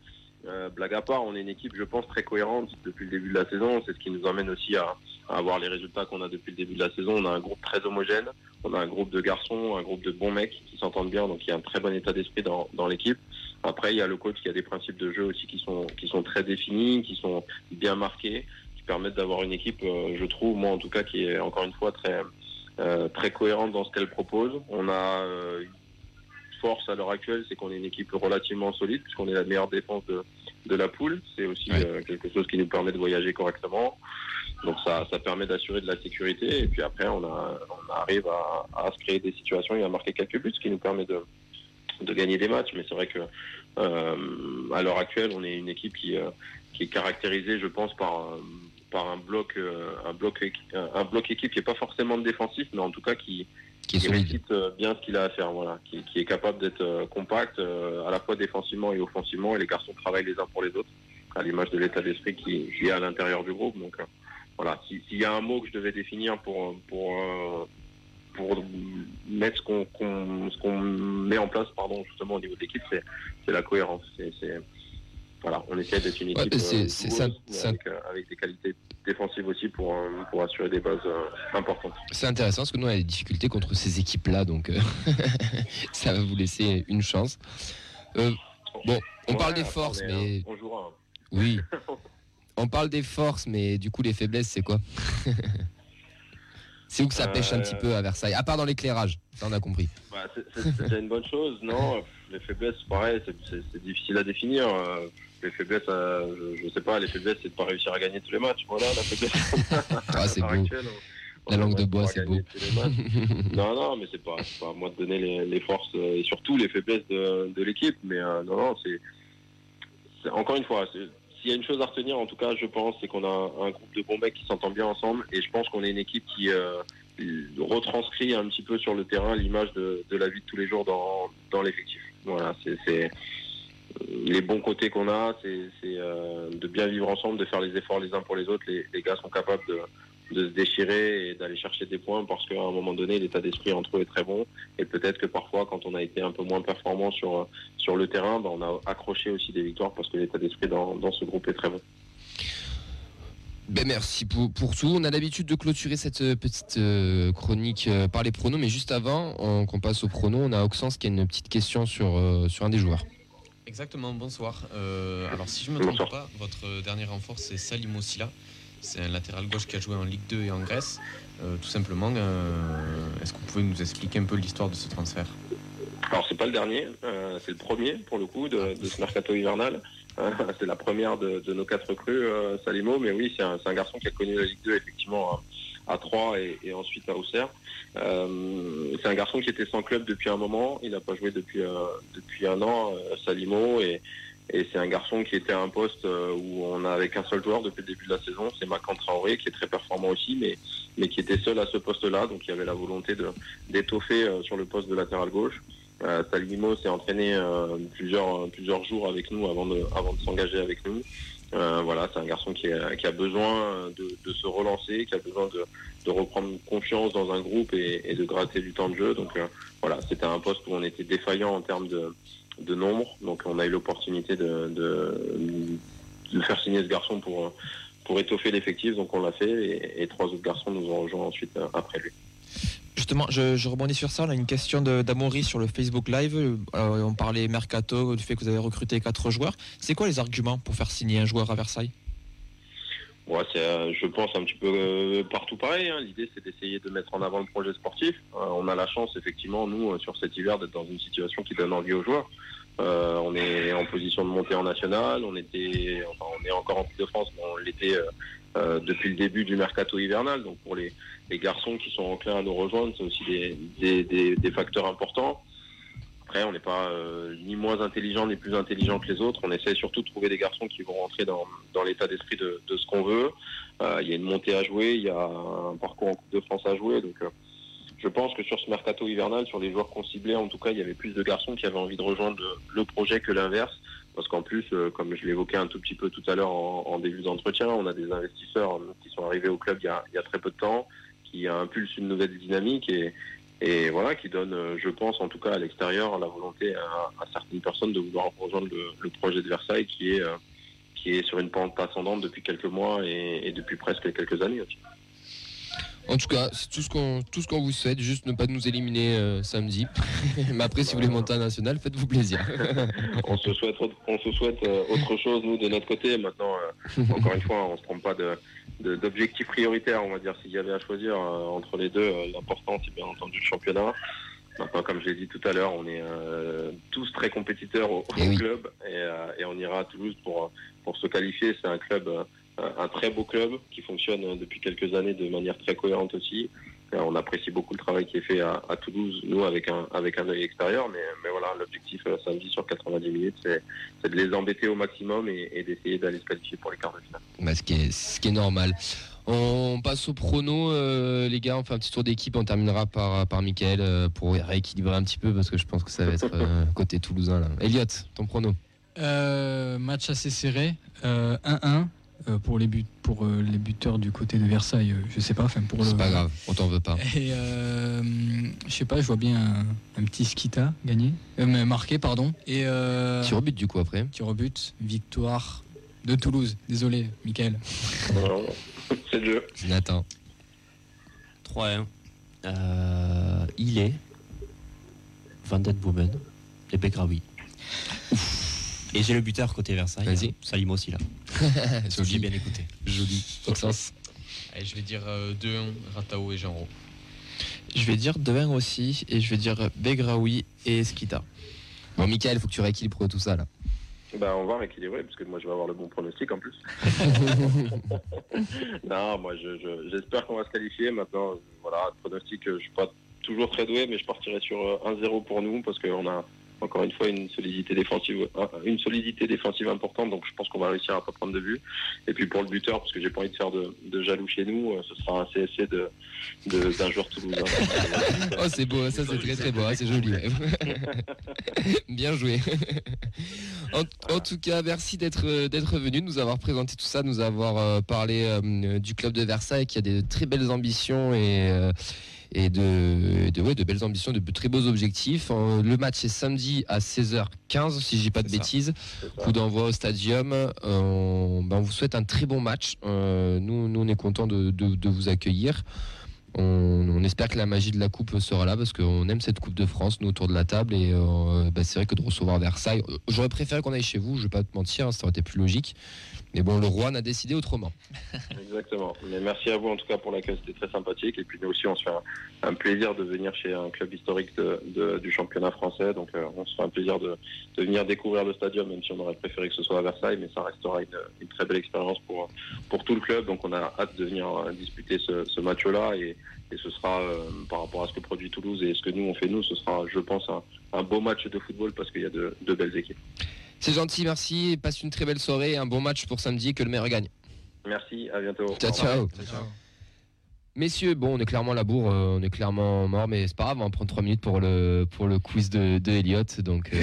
euh, blague à part, on est une équipe, je pense, très cohérente depuis le début de la saison. C'est ce qui nous amène aussi à, à avoir les résultats qu'on a depuis le début de la saison. On a un groupe très homogène, on a un groupe de garçons, un groupe de bons mecs qui s'entendent bien, donc il y a un très bon état d'esprit dans, dans l'équipe. Après, il y a le coach qui a des principes de jeu aussi qui sont, qui sont très définis, qui sont bien marqués, qui permettent d'avoir une équipe, euh, je trouve, moi en tout cas, qui est encore une fois très, euh, très cohérente dans ce qu'elle propose. On a euh, une force à l'heure actuelle, c'est qu'on est une équipe relativement solide, puisqu'on est la meilleure défense de, de la poule. C'est aussi Ouais. euh, quelque chose qui nous permet de voyager correctement. Donc ça, ça permet d'assurer de la sécurité. Et puis après, on, a, on arrive à, à se créer des situations et à marquer quelques buts, ce qui nous permet de, de gagner des matchs. Mais c'est vrai que euh, à l'heure actuelle, on est une équipe qui, euh, qui est caractérisée, je pense, par, euh, par un bloc, euh, un bloc, un bloc équipe qui est pas forcément défensif, mais en tout cas qui, Qui récite euh, bien ce qu'il a à faire, voilà, qui, qui est capable d'être euh, compact euh, à la fois défensivement et offensivement, et les garçons travaillent les uns pour les autres, à l'image de l'état d'esprit qui, qui est à l'intérieur du groupe. Donc euh, voilà, Si- s'il y a un mot que je devais définir pour pour euh, pour mettre ce qu'on met en place, pardon, justement au niveau de l'équipe, c'est la cohérence. C'est voilà, on essaie d'être une équipe euh, avec, euh, avec des qualités défensives aussi pour euh, pour assurer des bases euh, importantes. C'est intéressant parce que nous on a des difficultés contre ces équipes-là, donc euh, ça va vous laisser une chance. Euh, bon, on Ouais, parle des forces, mais euh, on jouera. oui, on parle des forces, mais du coup les faiblesses, c'est quoi C'est où que ça pêche un Euh, petit peu à Versailles, à part dans l'éclairage, ça on a compris. Bah, c'est déjà une bonne chose, non? Les faiblesses, pareil, c'est- difficile à définir. euh, Les faiblesses, euh, je, je sais pas, les faiblesses, c'est de pas réussir à gagner tous les matchs. Voilà, la faiblesse. Ah, c'est beau. actuelle, on- La langue de bois, c'est beau. non, non, mais c'est pas, pas à moi de donner les, les forces euh, et surtout les faiblesses de, de l'équipe. Mais euh, non, non, c'est c'est- encore une fois, c'est- s'il y a une chose à retenir, en tout cas, je pense, c'est qu'on a un, groupe de bons mecs qui s'entend bien ensemble et je pense qu'on est une équipe qui euh, retranscrit un petit peu sur le terrain l'image de, la vie de tous les jours dans, dans l'effectif. Voilà, c'est c'est- les bons côtés qu'on a, c'est euh, de bien vivre ensemble, de faire les efforts les uns pour les autres. Les gars sont capables de, de se déchirer et d'aller chercher des points parce qu'à un moment donné, l'état d'esprit entre eux est très bon. Et peut-être que parfois, quand on a été un peu moins performant sur, sur le terrain, bah, on a accroché aussi des victoires parce que l'état d'esprit dans, dans ce groupe est très bon. Ben merci pour, pour tout. On a l'habitude de clôturer cette euh, petite euh, chronique euh, par les pronos, mais juste avant on- qu'on passe aux pronos, on a Oxens qui a une petite question sur, euh, sur un des joueurs. Exactement, bonsoir. Euh, alors si je me trompe Bonsoir. pas, votre dernier renfort c'est Salim Ossila. C'est un latéral gauche qui a joué en Ligue 2 et en Grèce. Euh, tout simplement, euh, est-ce que vous pouvez nous expliquer un peu l'histoire de ce transfert? Alors c'est pas le dernier, euh, c'est le premier pour le coup de, de ce mercato hivernal. C'est la première de, de nos quatre recrues, Salimo, mais oui, c'est un, garçon qui a connu la Ligue 2 effectivement à, à Troyes et, et ensuite à Auxerre. Euh, c'est un garçon qui était sans club depuis un moment, il n'a pas joué depuis, euh, depuis un an, euh, Salimo, et, et c'est un garçon qui était à un poste euh, où on n'avait qu'un seul joueur depuis le début de la saison, c'est Macan Traoré, qui est très performant aussi, mais, mais qui était seul à ce poste-là, donc il y avait la volonté d'étoffer euh, sur le poste de latéral gauche. Euh, s'est entraîné euh, plusieurs, plusieurs jours avec nous avant de, avant de s'engager avec nous. Euh, voilà, c'est un garçon qui, a- qui a besoin de, de se relancer, qui a besoin de, de reprendre confiance dans un groupe et, et de gratter du temps de jeu. Donc voilà, c'était un poste où on était défaillant en termes de, de nombre. Donc on a eu l'opportunité de, faire signer ce garçon pour, pour étoffer l'effectif. Donc on l'a fait et, trois autres garçons nous ont rejoints ensuite euh, après lui. Justement, je, rebondis sur ça. On a une question d'Amaury sur le Facebook Live. Euh, on parlait mercato, du fait que vous avez recruté quatre joueurs. C'est quoi les arguments pour faire signer un joueur à Versailles? Ouais, c'est, euh, je pense, un petit peu euh, partout pareil. hein. L'idée, c'est d'essayer de mettre en avant le projet sportif. Euh, on a la chance, effectivement, nous, euh, sur cet hiver, d'être dans une situation qui donne envie aux joueurs. Euh, on est en position de monter en national. On était, enfin, on est encore en Coupe de France, mais on l'était euh, depuis le début du mercato hivernal. Donc, pour les, les garçons qui sont enclins à nous rejoindre, c'est aussi des, des, des, des facteurs importants. On n'est pas euh, ni moins intelligent ni plus intelligent que les autres. On essaie surtout de trouver des garçons qui vont rentrer dans, l'état d'esprit de, ce qu'on veut. Euh, il y a une montée à jouer, il y a un parcours en Coupe de France à jouer. Donc, euh, je pense que sur ce mercato hivernal, sur les joueurs qu'on ciblait, en tout cas, il y avait plus de garçons qui avaient envie de rejoindre le, projet que l'inverse. Parce qu'en plus, comme je l'évoquais un tout petit peu tout à l'heure en, début d'entretien, on a des investisseurs qui sont arrivés au club il y a, il y a très peu de temps, qui impulsent une nouvelle dynamique et et voilà, qui donne, euh, je pense, en tout cas à l'extérieur, la volonté à, à certaines personnes de vouloir rejoindre le, le projet de Versailles, qui est, euh, qui est sur une pente ascendante depuis quelques mois et, et depuis presque quelques années aussi. En tout cas, c'est tout ce qu'on tout ce qu'on vous souhaite, juste ne pas nous éliminer euh, samedi. Mais après, si vous voulez monter à national, faites-vous plaisir. on se souhaite, autre- on se souhaite euh, autre chose nous de notre côté. Maintenant, euh, encore une fois, on se trompe pas de- d'objectifs prioritaires. On va dire s'il y avait à choisir euh, entre les deux, euh, l'important c'est bien entendu le championnat. Maintenant, comme je l'ai dit tout à l'heure, on est euh, tous très compétiteurs au, Eh au club et, euh, et on ira à Toulouse pour pour se qualifier. C'est un club, euh, un très beau club qui fonctionne euh, depuis quelques années de manière très cohérente aussi. Euh, On apprécie beaucoup le travail qui est fait à, à Toulouse, nous avec un avec un œil extérieur, mais, mais voilà, l'objectif euh, samedi sur 90 minutes, c'est de les embêter au maximum et, et d'essayer d'aller se qualifier pour les quarts de finale. Bah, ce, qui est, ce qui est normal. On passe au prono, euh, les gars. On fait un petit tour d'équipe. On terminera par, par Mickaël euh, pour rééquilibrer un petit peu parce que je pense que ça va être euh, côté toulousain. Là. Elliot, ton prono Euh, match assez serré, euh, 1-1 euh, pour les buts pour euh, les buteurs du côté de Versailles. euh, je sais pas, enfin pour le. C'est pas grave, on t'en veut pas. Et euh, je sais pas, je vois bien un, un petit Skita gagner, euh, marqué pardon. Et euh, Tir au but du coup après. tir au but, victoire de Toulouse. Désolé, Michael. Voilà. C'est le jeu. Nathan. 3-1. Euh, il est Van Den Boomen et Begraoui. Et j'ai le buteur côté Versailles. Vas-y. Salim aussi là. J'ai Joli. bien écouté. Joli. Allez, je vais dire euh, 2-1, Ratao et Genro. Je vais dire Devin aussi et je vais dire Begraoui et Skita. Bon, Mickaël, faut que tu rééquilibres tout ça là. Bah, on va rééquilibrer parce que moi je vais avoir le bon pronostic en plus. non, moi je- je- j'espère qu'on va se qualifier. Maintenant, euh, voilà, pronostic, euh, je suis pas toujours très doué, mais je partirai sur euh, 1-0 pour nous parce qu'on a encore une fois une solidité défensive, une solidité défensive importante. Donc je pense qu'on va réussir à pas prendre de but. Et puis pour le buteur, parce que j'ai pas envie de faire de, jaloux chez nous, euh, ce sera un CSC de d'un joueur toulousain. Oh, c'est beau, ça c'est très très beau, hein, c'est joli. Bien joué. En, tout cas, merci d'être euh, d'être venu, nous avoir présenté tout ça, nous avoir euh, parlé du club de Versailles qui a des très belles ambitions et et de, de, ouais, de belles ambitions, de très beaux objectifs. Euh, le match est samedi à 16h15, si je dis pas de bêtises. Coup d'envoi au stadium. Euh, on, ben, on vous souhaite un très bon match. Euh, nous, nous, on est content de, de- de vous accueillir. On, on espère que la magie de la coupe sera là parce qu'on aime cette Coupe de France, nous, autour de la table. Et euh, ben, c'est vrai que de recevoir Versailles, j'aurais préféré qu'on aille chez vous, je vais pas te mentir, hein, ça aurait été plus logique. Mais bon, le roi n'a décidé autrement. Exactement. Merci à vous en tout cas pour l'accueil, c'était très sympathique. Et puis nous aussi, on se fait un, plaisir de venir chez un club historique du championnat français. Donc euh, on se fait un plaisir de, venir découvrir le stadium, même si on aurait préféré que ce soit à Versailles, mais ça restera une, très belle expérience pour, pour tout le club. Donc on a hâte de venir euh, disputer ce, match-là. Et, ce sera, euh, par rapport à ce que produit Toulouse et ce que nous on fait nous, ce sera, je pense, un, un beau match de football parce qu'il y a de belles équipes. C'est gentil, merci. Passe une très belle soirée, un bon match pour samedi, que le meilleur gagne. Merci, à bientôt. Ciao, revoir. ciao. Messieurs, bon, on est clairement à la bourre, euh, on est clairement mort, mais c'est pas grave, on va prendre 3 minutes pour le, pour le quiz de, de Elliot. Donc, euh,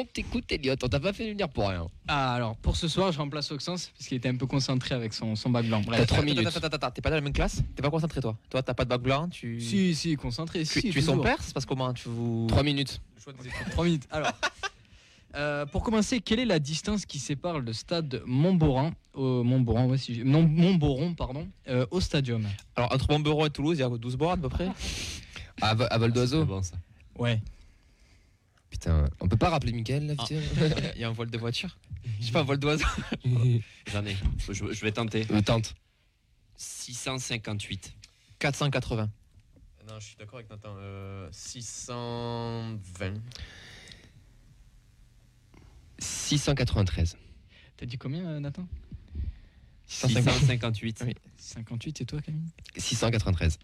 on t'écoute, Elliot, on t'a pas fait venir pour rien. Ah, alors pour ce soir, je remplace Oxens parce qu'il était un peu concentré avec son, son bac blanc. T'as Bref. 3 minutes. Attends, attends, attends, t'es pas dans la même classe? T'es pas concentré toi? Toi, t'as pas de bac blanc tu... Si, si, concentré. Tu, si, tu es son toujours. père Ça se passe comment tu vous... 3 minutes. 3 minutes. Alors, euh, pour commencer, quelle est la distance qui sépare le stade Montboran, au Montboran, ouais, si j'ai- non, Montboron, pardon, euh, au stadium? Alors, entre Montberon et Toulouse, il y a 12 bornes à peu près À, vo- à vol d'oiseau C'est bon, ça. Ouais. Putain, on peut pas rappeler Mickaël là, Ah. putain Il y a un vol de voiture Je sais pas, un vol d'oiseau J'en ai. Je, je vais tenter. Euh, Tente. 658. 480. Non, je suis d'accord avec Nathan. euh, 620. 693. T'as dit combien, euh, Nathan 658. Oui. 58 et toi, Camille? 693.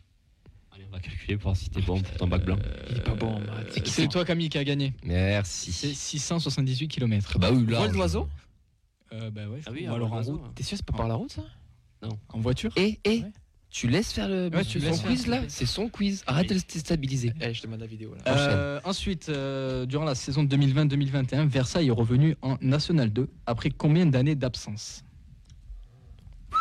Allez, on va calculer pour voir si t'es bon pour ton bac blanc. Il est pas bon en maths. Euh, C'est toi, Camille, qui a gagné. C'est Merci. 678 km. Bah oui, là. Vol d'oiseau Euh, bah ouais, je Ah oui, alors en route. T'es sûr, c'est pas par la route ça En voiture Et, et, Ouais. tu laisses faire le Ouais, tu son laisses quiz te là. C'est son quiz. Arrête de le déstabiliser. Eh, je te demande la vidéo là. Euh, ensuite, euh, durant la saison 2020-2021, Versailles est revenu en National 2 après combien d'années d'absence?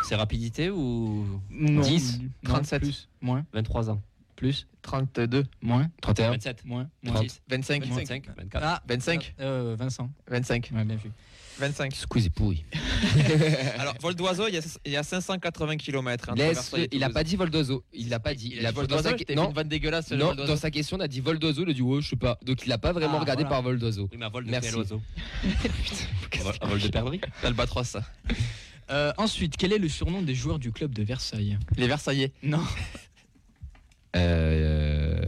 C'est rapidité ou Non, 10, non, 37. plus, moins, 23 ans plus, 32, moins, 31. 27 moins, moins. 36 25, 25 24 Ah, 25, euh, Vincent. 25, Ouais, bien vu. 25. Squeeze pourri. Alors, vol d'oiseau, il y a, il y a 580 km. Laisse, il a pas dit vol d'oiseau. Il l'a pas dit. Il a vol vol d'oiseau, sa- Non, une dégueulasse. non, vol d'oiseau. dans sa question, il a dit vol d'oiseau. Il a dit ouais, je sais pas. Donc il a pas vraiment Ah, regardé voilà. par vol d'oiseau. Oui, mais à vol de Merci. quel oiseau Un vol- Un vol de perdrix L'Albatros, ça. Euh, ensuite, quel est le surnom des joueurs du club de Versailles Les Versaillais. Non. Euh...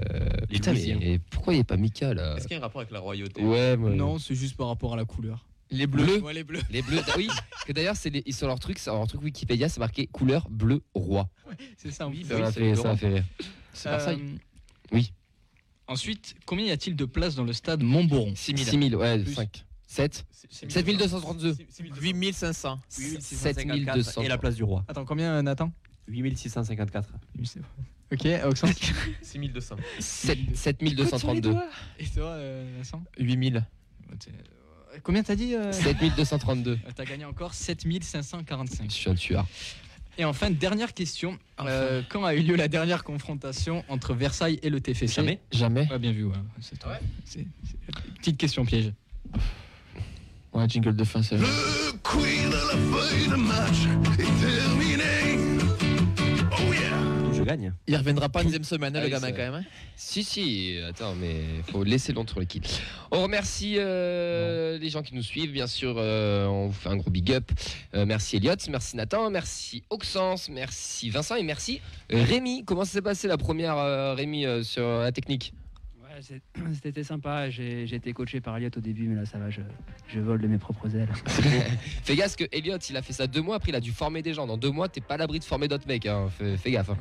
Les Putain, Louisiens. mais pourquoi il n'y a pas Mika là Est-ce qu'il y a un rapport avec la royauté Ouais, moi- Non, c'est juste par rapport à la couleur. Les Bleus. Ouais, les bleus. Les bleus. Ah oui, que d'ailleurs, c'est les- ils sont leur truc, sur leur truc Wikipédia, c'est marqué couleur bleu roi. C'est ça. oui. Ça m'a c'est fait, ça m'a fait rire. C'est Versailles. Euh, Oui. Ensuite, combien y a-t-il de places dans le stade Montboron? 6000. 6000, ouais, Plus. 5. 7 C'est- 7232. 8500. 7200. Et la place du roi. Attends, combien Nathan? 8654. Ok, Oxen? 6200. 7232. Et toi, euh, Vincent? 8000. Euh, Combien t'as dit euh? 7232. Euh, T'as gagné encore 7545. Je suis un tueur. Et enfin, dernière question. Euh, quand a eu lieu la dernière confrontation entre Versailles et le TFC Jamais Jamais. Ouais, bien vu. Ouais. C'est toi. C'est- c'est- Petite question piège. Ouais, jingle de fin, c'est vrai. Je gagne. Il reviendra pas en deuxième semaine, hein, Ah le oui, gamin, quand même. hein. Si, si, attends, mais faut laisser l'entre l'équipe. On remercie euh, les gens qui nous suivent, bien sûr, euh, on vous fait un gros big up. Euh, merci Elliot, merci Nathan, merci Auxence, merci Vincent et merci Rémi. Comment ça s'est passé la première, euh, Rémi, euh, sur la technique? Ouais, c'était sympa. J'ai j'ai été coaché par Elliot au début, mais là ça va, je, je vole de mes propres ailes. Fais gaffe que Elliot, il a fait ça deux mois, après il a dû former des gens. Dans deux mois, t'es pas à l'abri de former d'autres mecs, hein. fais, fais gaffe. hein.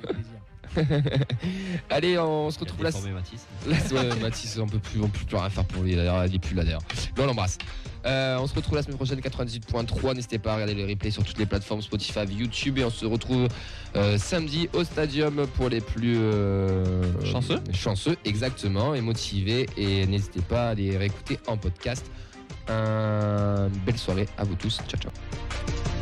Allez, on se retrouve la, ouais, Mathis, on peut plus, on peut plus rien faire pour lui. D'ailleurs, il est plus là d'ailleurs. Mais on l'embrasse. Euh, on se retrouve la semaine prochaine 98.3. N'hésitez pas à regarder les replays sur toutes les plateformes Spotify, YouTube et on se retrouve euh, samedi au Stadium pour les plus euh, Chanceux chanceux, exactement, et motivés. Et n'hésitez pas à les réécouter en podcast. Euh, belle soirée à vous tous. Ciao ciao.